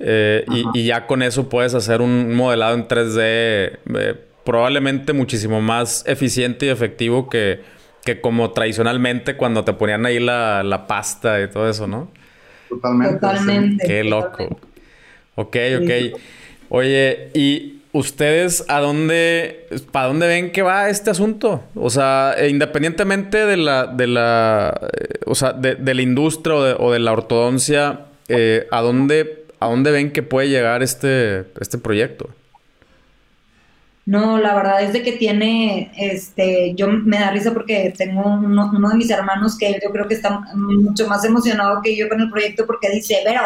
Eh, y, y, ya con eso puedes hacer un modelado en 3D eh, probablemente muchísimo más eficiente y efectivo que, que como tradicionalmente cuando te ponían ahí la, pasta y todo eso, ¿no? Totalmente. Totalmente. Qué loco. Ok, ok. Oye, ¿y ustedes a dónde, para dónde ven que va este asunto? O sea, e independientemente de la, de la, eh, o sea, de, la industria o de, la ortodoncia, eh, ¿a dónde, a dónde ven que puede llegar este, este proyecto? No, la verdad es de que tiene, este, yo me da risa porque tengo uno, de mis hermanos que yo creo que está mucho más emocionado que yo con el proyecto porque dice, pero,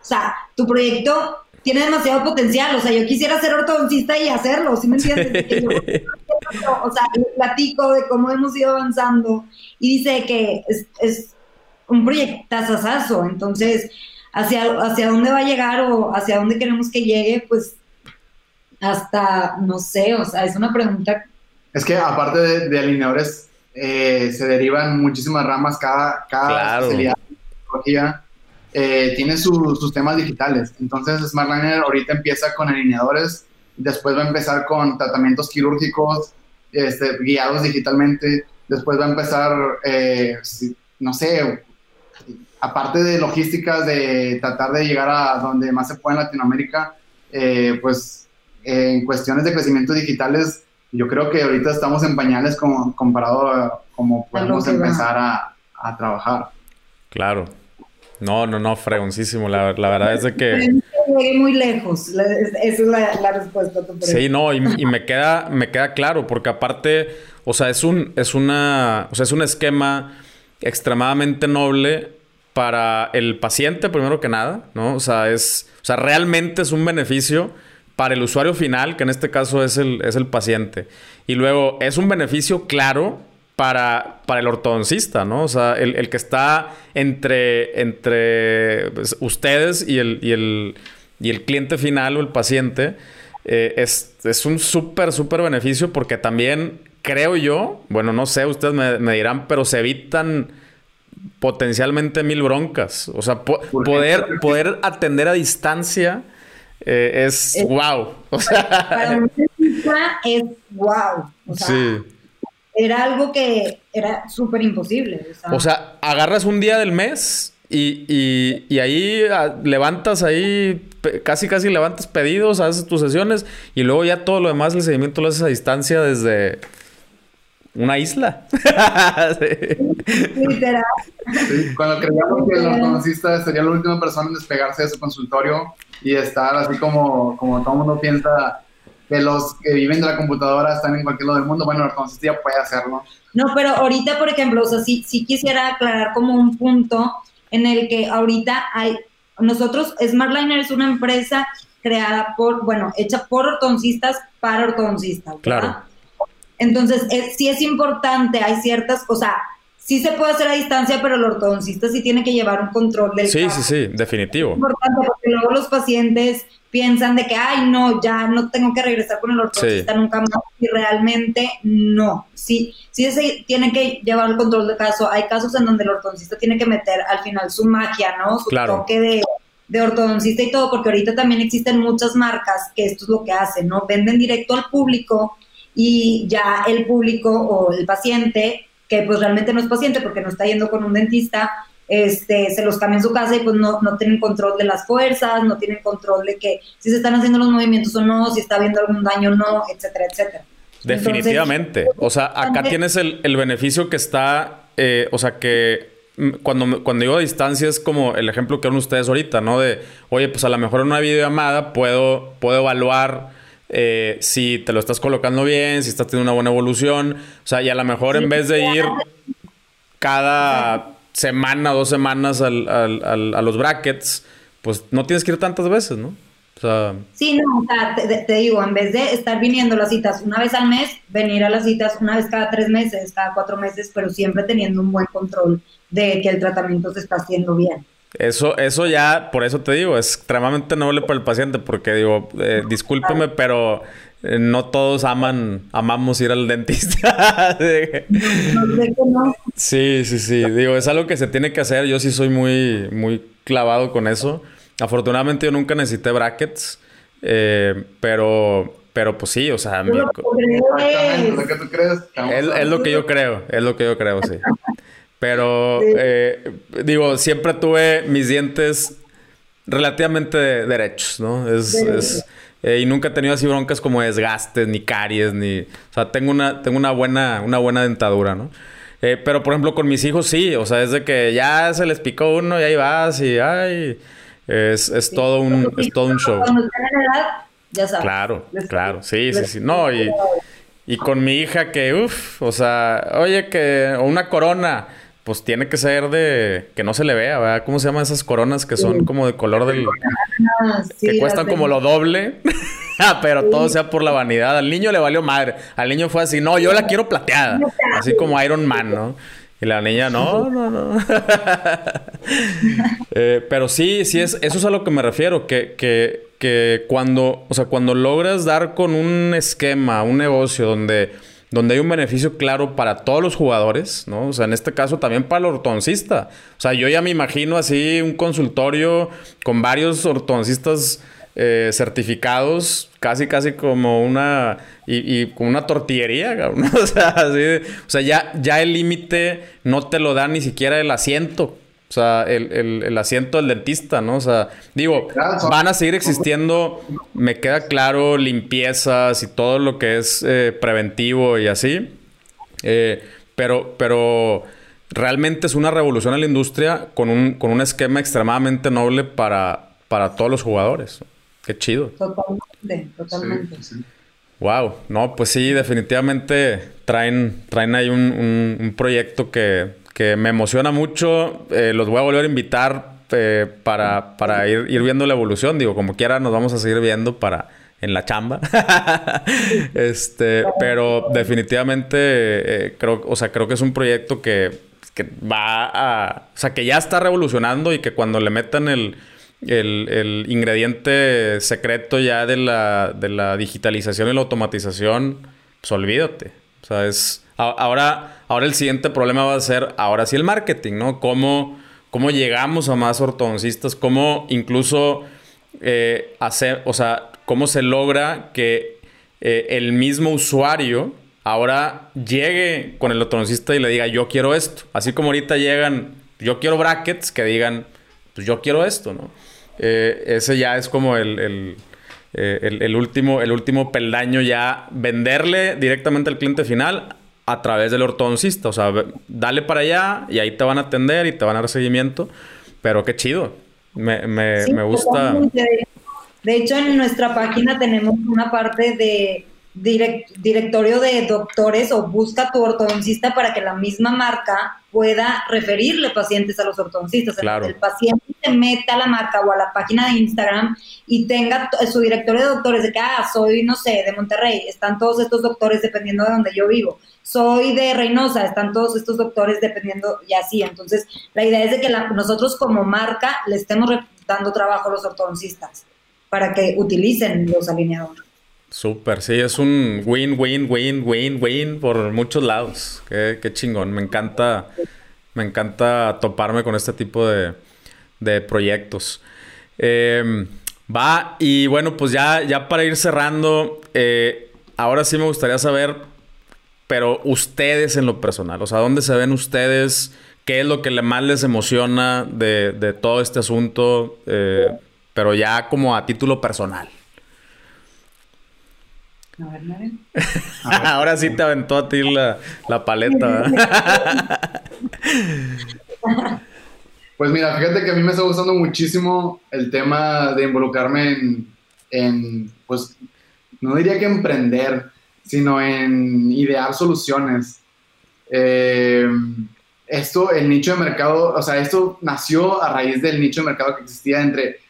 o sea, tu proyecto tiene demasiado potencial, o sea, yo quisiera ser ortodoncista y hacerlo, ¿sí me entiendes? [laughs] o sea, le platico de cómo hemos ido avanzando y dice que es, es un proyectazazazo, entonces, hacia, hacia dónde va a llegar o hacia dónde queremos que llegue, pues hasta, no sé, o sea, es una pregunta. Es que aparte de, alineadores, eh, se derivan muchísimas ramas, cada, cada especialidad de tecnología eh, tiene sus temas digitales. Entonces, SmartLiner ahorita empieza con alineadores, después va a empezar con tratamientos quirúrgicos este, guiados digitalmente, después va a empezar, eh, no sé, aparte de logísticas, de tratar de llegar a donde más se puede en Latinoamérica, pues en cuestiones de crecimiento digitales, yo creo que ahorita estamos en pañales como, comparado a cómo podemos empezar a, trabajar. Claro. No, no, no, fregoncísimo. La, la verdad es de que... llegue muy lejos. Esa es la, respuesta. sí, no, y, me queda, me queda claro, porque aparte, o sea, es un, es una, o sea, es un esquema extremadamente noble para el paciente, primero que nada, ¿no? O sea, es, o sea, realmente es un beneficio para el usuario final, que en este caso es el, es el paciente. Y luego es un beneficio claro para, para el ortodoncista, ¿no? O sea, el, que está entre, entre pues, ustedes y el, y, el, y el cliente final o el paciente, eh, es, es, un súper, súper beneficio porque también creo yo, bueno, no sé, ustedes me, dirán, pero se evitan potencialmente mil broncas. O sea, poder, poder atender a distancia eh, es, wow. [laughs] O sea, para un es wow. O sea, sí era algo que era súper imposible. O sea, agarras un día del mes y, y, ahí ah, levantas ahí, casi casi levantas pedidos, haces tus sesiones y luego ya todo lo demás, el seguimiento lo haces a distancia desde una isla. [laughs] Literal. cuando creíamos que el ortodoncista sería la última persona en despegarse de su consultorio y estar así como, como todo el mundo piensa que los que viven de la computadora están en cualquier lado del mundo, bueno, entonces ya puede hacerlo. No, pero ahorita, por ejemplo, o sea, sí, sí quisiera aclarar como un punto en el que ahorita hay, nosotros, Smartliner es una empresa creada por, bueno, hecha por ortodoncistas para ortodoncistas. Claro. Entonces, sí es importante, hay ciertas, o sea, sí se puede hacer a distancia, pero el ortodoncista sí tiene que llevar un control del Sí, sí, sí, definitivo. Es importante porque luego los pacientes piensan de que, ay, no, ya no tengo que regresar con el ortodoncista nunca más. Y realmente no. Sí, sí se tiene que llevar el control de caso. Hay casos en donde el ortodoncista tiene que meter al final su magia, ¿no? Su toque de, de ortodoncista y todo, porque ahorita también existen muchas marcas que esto es lo que hacen, ¿no? Venden directo al público y ya el público o el paciente que pues realmente no es paciente porque no está yendo con un dentista, este, se los cambia en su casa y pues no, no tienen control de las fuerzas, no tienen control de que si se están haciendo los movimientos o no, si está habiendo algún daño o no, etcétera, etcétera. Definitivamente. o sea, acá tienes el, el beneficio que está, eh, o sea, que cuando, cuando digo a distancia es como el ejemplo que dan ustedes ahorita, ¿no? De, oye, pues a lo mejor en una videollamada puedo, puedo evaluar eh, si te lo estás colocando bien, si estás teniendo una buena evolución. O sea, y a lo mejor en vez de ir cada semana, dos semanas al, al, a los brackets, pues no tienes que ir tantas veces, ¿no? O sea... Sí, no, o sea, te, digo, en vez de estar viniendo las citas una vez al mes, venir a las citas una vez cada tres meses, cada cuatro meses, pero siempre teniendo un buen control de que el tratamiento se está haciendo bien. Eso, eso ya, por eso te digo, es extremadamente noble para el paciente, porque digo, eh, discúlpeme, pero eh, no todos aman, amamos ir al dentista. [laughs] sí, sí, sí. Digo, es algo que se tiene que hacer. Yo sí soy muy, muy clavado con eso. Afortunadamente yo nunca necesité brackets, eh, pero, pero pues sí, o sea, es, lo que yo creo, es lo que yo creo, sí. Pero, eh, digo, siempre tuve mis dientes relativamente derechos, ¿no? Es, eh, y nunca he tenido así broncas como desgastes, ni caries, ni... O sea, tengo una, tengo una, buena, una buena dentadura, ¿no? Eh, pero, por ejemplo, con mis hijos sí. O sea, es de que ya se les picó uno y ahí vas y... Ay, es, es todo un, es todo un show. Cuando en edad, ya sabes. Claro, claro. Sí, sí, sí. No, y, y con mi hija que, uff, o sea, oye, que... Una corona pues tiene que ser de que no se le vea, ¿verdad? ¿Cómo se llaman esas coronas que son como de color del ah, que cuestan como lo doble? [laughs] Pero todo sea por la vanidad. Al niño le valió madre. Al niño fue así, no, yo la quiero plateada, así como Iron Man, ¿no? Y la niña, no, no, no. [laughs] Eh, pero sí, sí, es, eso es a lo que me refiero, que, que, que cuando, o sea, cuando logras dar con un esquema, un negocio donde donde hay un beneficio claro para todos los jugadores, ¿no? O sea, en este caso también para el ortodoncista. O sea, yo ya me imagino así un consultorio con varios ortodoncistas eh, certificados, casi casi como una y, como una tortillería, ¿no? [laughs] o sea, así o sea, ya, ya el límite no te lo da ni siquiera el asiento. O sea, el, asiento del dentista, ¿no? O sea, digo, van a seguir existiendo, me queda claro, limpiezas y todo lo que es eh, preventivo y así. Eh, pero, pero realmente es una revolución en la industria con un, con un esquema extremadamente noble para, para todos los jugadores. Qué chido. Totalmente, totalmente. Wow, no, pues sí, definitivamente traen, traen ahí un, proyecto que, me emociona mucho. Eh, los voy a volver a invitar eh, para, para ir, viendo la evolución. Digo, como quiera, nos vamos a seguir viendo para en la chamba. [laughs] este, pero definitivamente eh, creo, o sea, creo que es un proyecto que, que va a, o sea, que ya está revolucionando y que cuando le metan el el, ingrediente secreto ya de la, de la digitalización y la automatización, pues olvídate. O sea, es... Ahora, ahora el siguiente problema va a ser, ahora sí el marketing, ¿no? Cómo, cómo llegamos a más ortodoncistas, cómo incluso eh, hacer, o sea, cómo se logra que eh, el mismo usuario ahora llegue con el ortodoncista y le diga, yo quiero esto. Así como ahorita llegan, yo quiero brackets, que digan, pues yo quiero esto, ¿no? Eh, ese ya es como el, el, el, último, el último peldaño ya venderle directamente al cliente final a través del ortodoncista. O sea, dale para allá y ahí te van a atender y te van a dar seguimiento. Pero qué chido. Me, me, me gusta. De hecho, en nuestra página tenemos una parte de directorio de doctores o busca tu ortodoncista para que la misma marca pueda referirle pacientes a los ortodoncistas. Claro. El paciente se meta a la marca o a la página de Instagram y tenga su directorio de doctores de que, ah, soy, no sé, de Monterrey, están todos estos doctores dependiendo de donde yo vivo. Soy de Reynosa, están todos estos doctores dependiendo y así. Entonces, la idea es de que nosotros como marca le estemos dando trabajo a los ortodoncistas para que utilicen los alineadores. Súper, sí, es un win, win, win, win, win por muchos lados. Qué, qué chingón. Me encanta, me encanta toparme con este tipo de, de proyectos. Em, va, y bueno, pues ya, ya para ir cerrando, eh, ahora sí me gustaría saber, pero ustedes en lo personal, o sea, ¿dónde se ven ustedes? ¿Qué es lo que más les emociona de, de todo este asunto? Eh, pero ya como a título personal. Ahora sí te aventó a ti la, paleta. [laughs] pues mira, fíjate que a mí me está gustando muchísimo el tema de involucrarme en, pues, no diría que emprender, sino en idear soluciones. Eh, esto, el nicho de mercado, o sea, esto nació a raíz del nicho de mercado que existía entre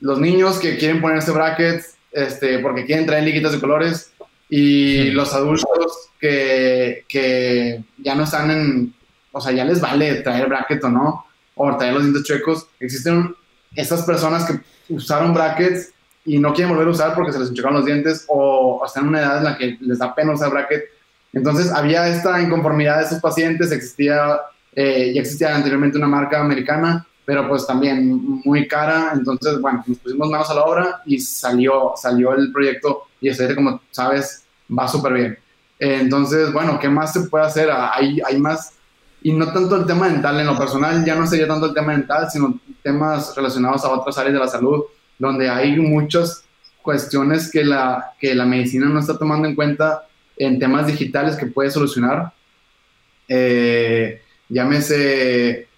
los niños que quieren ponerse brackets este, porque quieren traer líquidos de colores y los adultos que, que, ya no están en, o sea, ya les vale traer bracket o no, o traer los dientes chuecos. Existen estas personas que usaron brackets y no quieren volver a usar porque se les enchucaron los dientes o, están en una edad en la que les da pena usar bracket. Entonces había esta inconformidad de esos pacientes, existía, eh, ya existía anteriormente una marca americana pero pues también muy cara. Entonces, bueno, nos pusimos manos a la obra y salió, salió el proyecto y este, como sabes, va súper bien. Entonces, bueno, ¿qué más se puede hacer? Hay, hay más, y no tanto el tema dental, en lo personal ya no sería tanto el tema dental, sino temas relacionados a otras áreas de la salud, donde hay muchas cuestiones que la, que la medicina no está tomando en cuenta en temas digitales que puede solucionar. Eh, llámese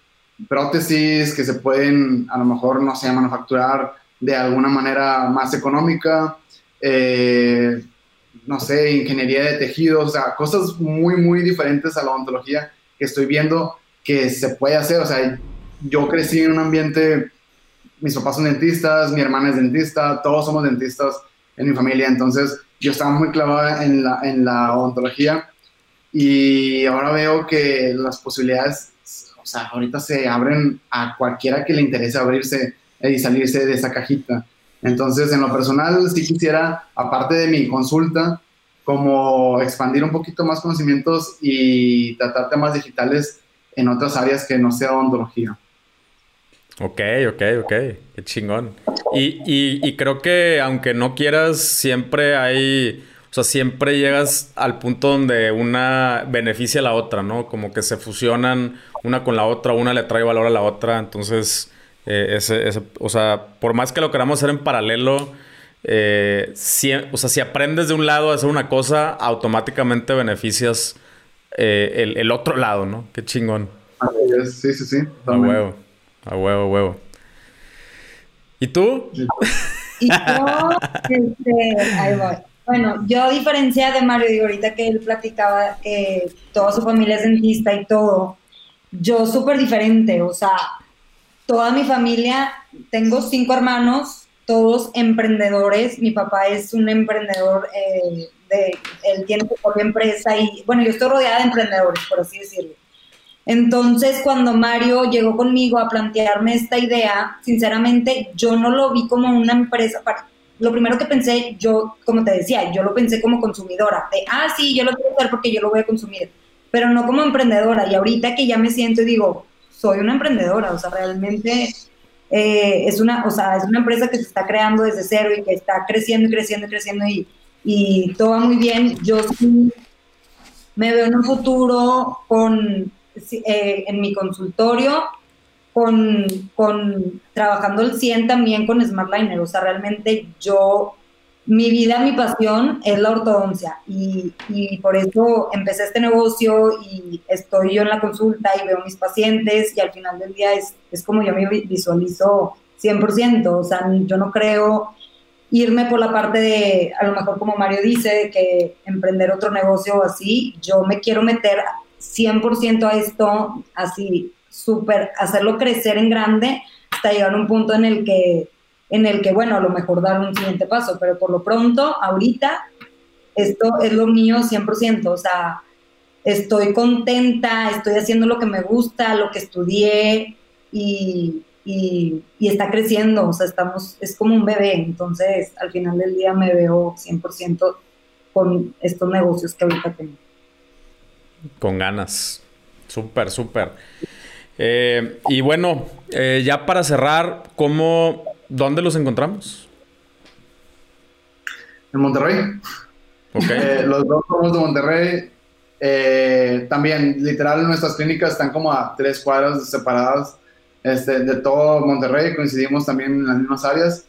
prótesis que se pueden a lo mejor, no sé, manufacturar de alguna manera más económica, eh, no sé, ingeniería de tejidos, o sea, cosas muy, muy diferentes a la odontología que estoy viendo que se puede hacer. O sea, yo crecí en un ambiente, mis papás son dentistas, mi hermana es dentista, todos somos dentistas en mi familia, entonces yo estaba muy clavada en la, en la odontología y ahora veo que las posibilidades o sea, ahorita se abren a cualquiera que le interese abrirse y salirse de esa cajita. Entonces, en lo personal, sí quisiera, aparte de mi consulta, como expandir un poquito más conocimientos y tratar temas digitales en otras áreas que no sea odontología. Ok, ok, ok. Qué chingón. Y, y, creo que aunque no quieras, siempre hay sea, siempre llegas al punto donde una beneficia a la otra, ¿no? Como que se fusionan una con la otra, una le trae valor a la otra. Entonces, eh, ese, ese, o sea, por más que lo queramos hacer en paralelo, eh, si, o sea, si aprendes de un lado a hacer una cosa, automáticamente beneficias eh, el, otro lado, ¿no? Qué chingón. Sí, sí, sí. A huevo, a huevo, a huevo. ¿Y tú? Y yo, este, ahí voy. Bueno, yo a diferencia de Mario, digo, ahorita que él platicaba que toda su familia es dentista y todo, yo súper diferente, o sea, toda mi familia, tengo cinco hermanos, todos emprendedores, mi papá es un emprendedor, eh, de, él tiene su propia empresa y, bueno, yo estoy rodeada de emprendedores, por así decirlo. Entonces, cuando Mario llegó conmigo a plantearme esta idea, sinceramente, yo no lo vi como una empresa para lo primero que pensé, yo, como te decía, yo lo pensé como consumidora, ah, sí, yo lo quiero hacer porque yo lo voy a consumir, pero no como emprendedora. Y ahorita que ya me siento y digo, soy una emprendedora, o sea, realmente eh, es, una, o sea, es una empresa que se está creando desde cero y que está creciendo y creciendo y creciendo y, y todo va muy bien. Yo sí me veo en un futuro con, eh, en mi consultorio con, con trabajando el 100 también con Smartliner. O sea, realmente yo, mi vida, mi pasión es la ortodoncia y, y, por eso empecé este negocio y estoy yo en la consulta y veo mis pacientes y al final del día es, es como yo me visualizo 100%. O sea, yo no creo irme por la parte de, a lo mejor como Mario dice, de que emprender otro negocio o así, yo me quiero meter 100% a esto, así, súper, hacerlo crecer en grande hasta llegar a un punto en el que, en el que, bueno, a lo mejor dar un siguiente paso, pero por lo pronto, ahorita, esto es lo mío 100%, o sea, estoy contenta, estoy haciendo lo que me gusta, lo que estudié y, y, está creciendo, o sea, estamos, es como un bebé, entonces al final del día me veo 100% con estos negocios que ahorita tengo. Con ganas, súper, súper. Eh, y bueno, eh, ya para cerrar, ¿cómo, ¿dónde los encontramos? En Monterrey. [laughs] Eh, los dos somos de Monterrey. también, literal, nuestras clínicas están como a tres cuadras separadas este, de todo Monterrey. Coincidimos también en las mismas áreas.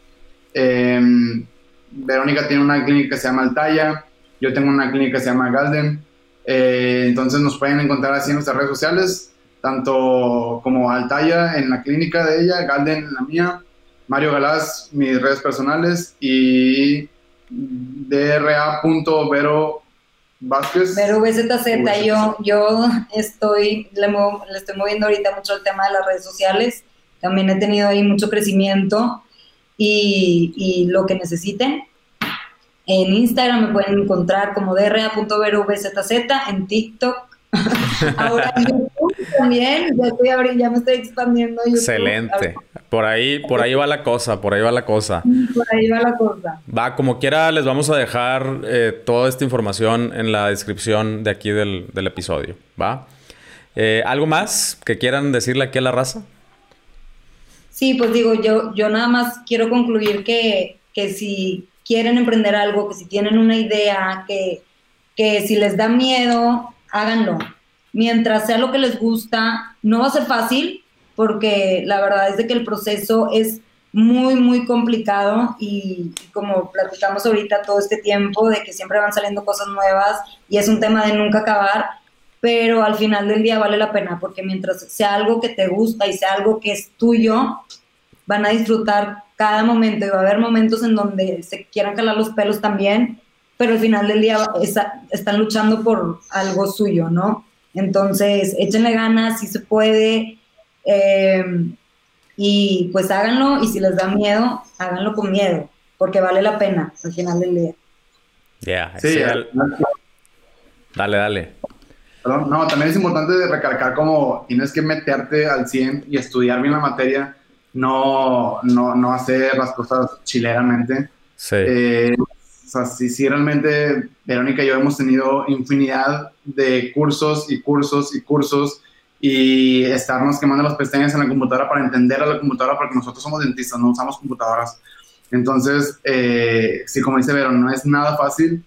Verónica tiene una clínica que se llama Altaya. Yo tengo una clínica que se llama Galden. entonces nos pueden encontrar así en nuestras redes sociales tanto como Altaya en la clínica de ella, Galden en la mía, Mario Galás, mis redes personales y dra.vero Vázquez. Vero VZZ, yo, yo estoy, le, le, estoy moviendo ahorita mucho el tema de las redes sociales, también he tenido ahí mucho crecimiento y, y lo que necesiten. En Instagram me pueden encontrar como dra.verovzz, en TikTok [laughs] Ahora también, ya, estoy ya me estoy expandiendo. Excelente. Por ahí, por ahí va la cosa, por ahí va la cosa. Por ahí va la cosa. Va, como quiera, les vamos a dejar eh, toda esta información en la descripción de aquí del, episodio. ¿Va? Eh, ¿Algo más que quieran decirle aquí a la raza? Sí, pues digo, yo, yo nada más quiero concluir que, que si quieren emprender algo, que si tienen una idea, que, que si les da miedo, háganlo. Mientras sea lo que les gusta, no va a ser fácil, porque la verdad es de que el proceso es muy, muy complicado y, como platicamos ahorita todo este tiempo, de que siempre van saliendo cosas nuevas y es un tema de nunca acabar, pero al final del día vale la pena, porque mientras sea algo que te gusta y sea algo que es tuyo, van a disfrutar cada momento y va a haber momentos en donde se quieran calar los pelos también, pero al final del día están luchando por algo suyo, ¿no? Entonces, échenle ganas, si se puede, em, y pues háganlo, y si les da miedo, háganlo con miedo, porque vale la pena al final del día. Ya, sí, dale, dale. Perdón, no, también es importante recalcar como tienes que meterte al 100 y estudiar bien la materia, no, no, no hacer las cosas chileramente. Sí. Eh, o sea, sí, realmente Verónica y yo hemos tenido infinidad de cursos y cursos y cursos y estarnos quemando las pestañas en la computadora para entender a la computadora porque nosotros somos dentistas, no usamos computadoras. Entonces, eh, sí, como dice Vero, no es nada fácil.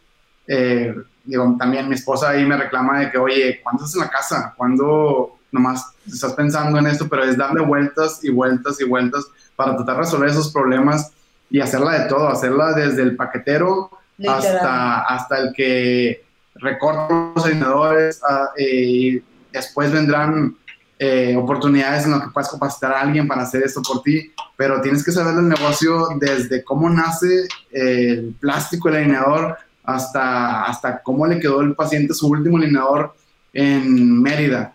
Eh, digo, también mi esposa ahí me reclama de que, oye, ¿cuándo estás en la casa? ¿Cuándo nomás estás pensando en esto? Pero es darle vueltas y vueltas y vueltas para tratar de resolver esos problemas y hacerla de todo, hacerla desde el paquetero hasta, hasta el que recorta los ordenadores, ah, después vendrán eh, oportunidades en las que puedas capacitar a alguien para hacer esto por ti, pero tienes que saber el negocio desde cómo nace el plástico, el alineador, hasta, hasta cómo le quedó el paciente su último alineador en Mérida.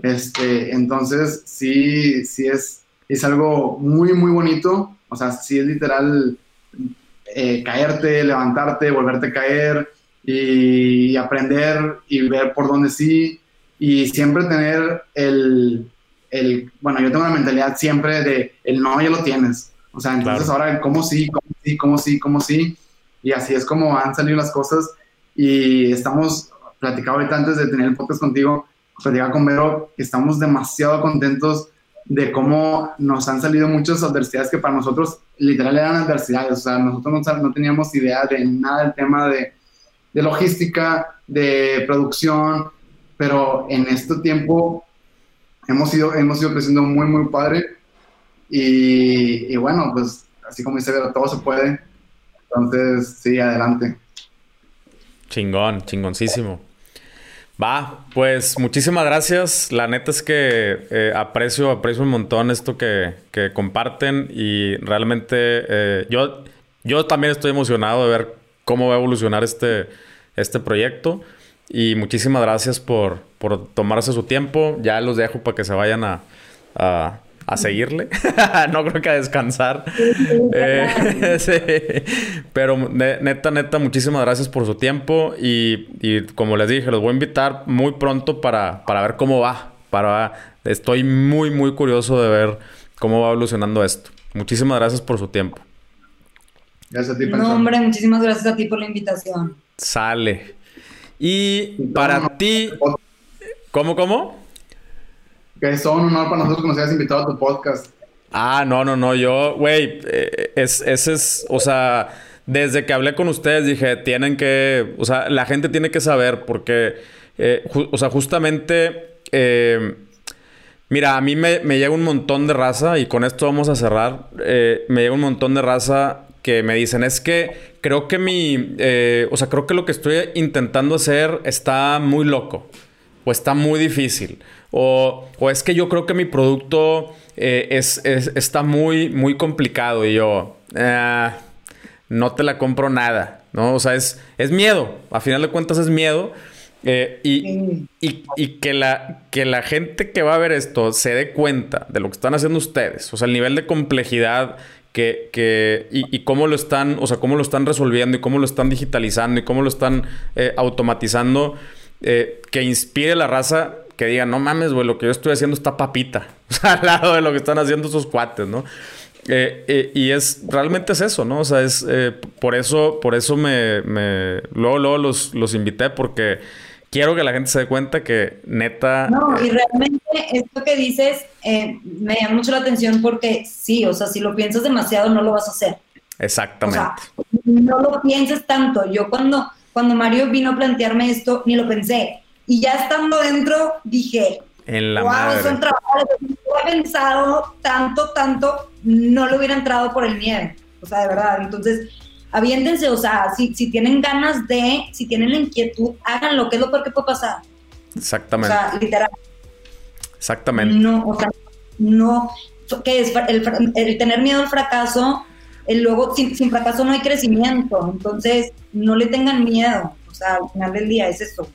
Este, entonces, sí, sí es, es algo muy, muy bonito. O sea, sí es literal eh, caerte, levantarte, volverte a caer y aprender y ver por dónde sí y siempre tener el, el, bueno, yo tengo la mentalidad siempre de el no ya lo tienes. O sea, entonces ahora el cómo sí, cómo sí, cómo sí, cómo sí. Y así es como han salido las cosas y estamos, platicando ahorita antes de tener el podcast contigo, platicaba con Vero, que estamos demasiado contentos de cómo nos han salido muchas adversidades que para nosotros literal eran adversidades. O sea, nosotros no, teníamos idea de nada del tema de, de logística, de producción, pero en este tiempo hemos ido, hemos ido creciendo muy, muy padre. Y, y bueno, pues así como dice Vero, todo se puede. Entonces, sí, adelante. Chingón, chingoncísimo. Va, pues muchísimas gracias. La neta es que eh, aprecio, aprecio un montón esto que, que comparten y realmente eh, yo, yo también estoy emocionado de ver cómo va a evolucionar este, este proyecto. Y muchísimas gracias por, por tomarse su tiempo. Ya los dejo para que se vayan a, a, seguirle. [laughs] no creo que a descansar. Eh, [laughs] Pero neta, neta, muchísimas gracias por su tiempo. Y, y, como les dije, los voy a invitar muy pronto para, para ver cómo va. Para, estoy muy, muy curioso de ver cómo va evolucionando esto. Muchísimas gracias por su tiempo. Gracias a ti, No, hombre, muchísimas gracias a ti por la invitación. Sale. Y para ti, ¿cómo, cómo? Que es un honor para nosotros que nos hayas invitado a tu podcast. Ah, no, no, no, yo, güey, eh, es, ese es, o sea, desde que hablé con ustedes dije, tienen que, o sea, la gente tiene que saber porque, eh, o sea, justamente, eh, mira, a mí me, me, llega un montón de raza y con esto vamos a cerrar, me llega un montón de raza que me dicen, es que creo que mi, eh, o sea, creo que lo que estoy intentando hacer está muy loco, o está muy difícil, o, o es que yo creo que mi producto eh, es, está muy, muy complicado y yo, ah, no te la compro nada, ¿no? O sea, es, es miedo, a final de cuentas es miedo. Eh, y, y, y, que, la, que la gente que va a ver esto se dé cuenta de lo que están haciendo ustedes, o sea, el nivel de complejidad que, que y, cómo lo están, o sea, cómo lo están resolviendo y cómo lo están digitalizando y cómo lo están eh, automatizando, eh, que inspire la raza que diga, no mames, güey, lo que yo estoy haciendo está papita, [laughs] o sea, al lado de lo que están haciendo esos cuates, ¿no? Eh, y es, realmente es eso, ¿no? O sea, es, por eso, por eso me, me luego, luego los, los invité porque quiero que la gente se dé cuenta que neta... No, y realmente esto que dices eh, me llama mucho la atención porque sí, o sea, si lo piensas demasiado no lo vas a hacer. Exactamente. O sea, no lo pienses tanto. Yo cuando, cuando Mario vino a plantearme esto, ni lo pensé. Y ya estando dentro, dije, en la wow, madre. son trabajos que no he pensado tanto, tanto, no le hubiera entrado por el miedo. O sea, de verdad. Entonces, aviéntense, o sea, si, si tienen ganas de, si tienen la inquietud, háganlo, que es lo peor que puede pasar. Exactamente. O sea, literal. Exactamente. No, o sea, no, que es el, tener miedo al fracaso, el luego, sin, fracaso no hay crecimiento, entonces no le tengan miedo, o sea, al final del día es eso.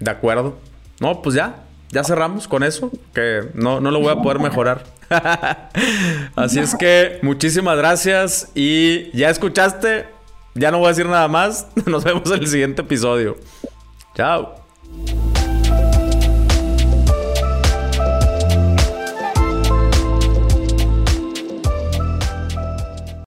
De acuerdo. No, pues ya, ya cerramos con eso, que no, no lo voy a poder mejorar. [laughs] Así es que muchísimas gracias y ya escuchaste, ya no voy a decir nada más, [laughs] nos vemos en el siguiente episodio. Chao.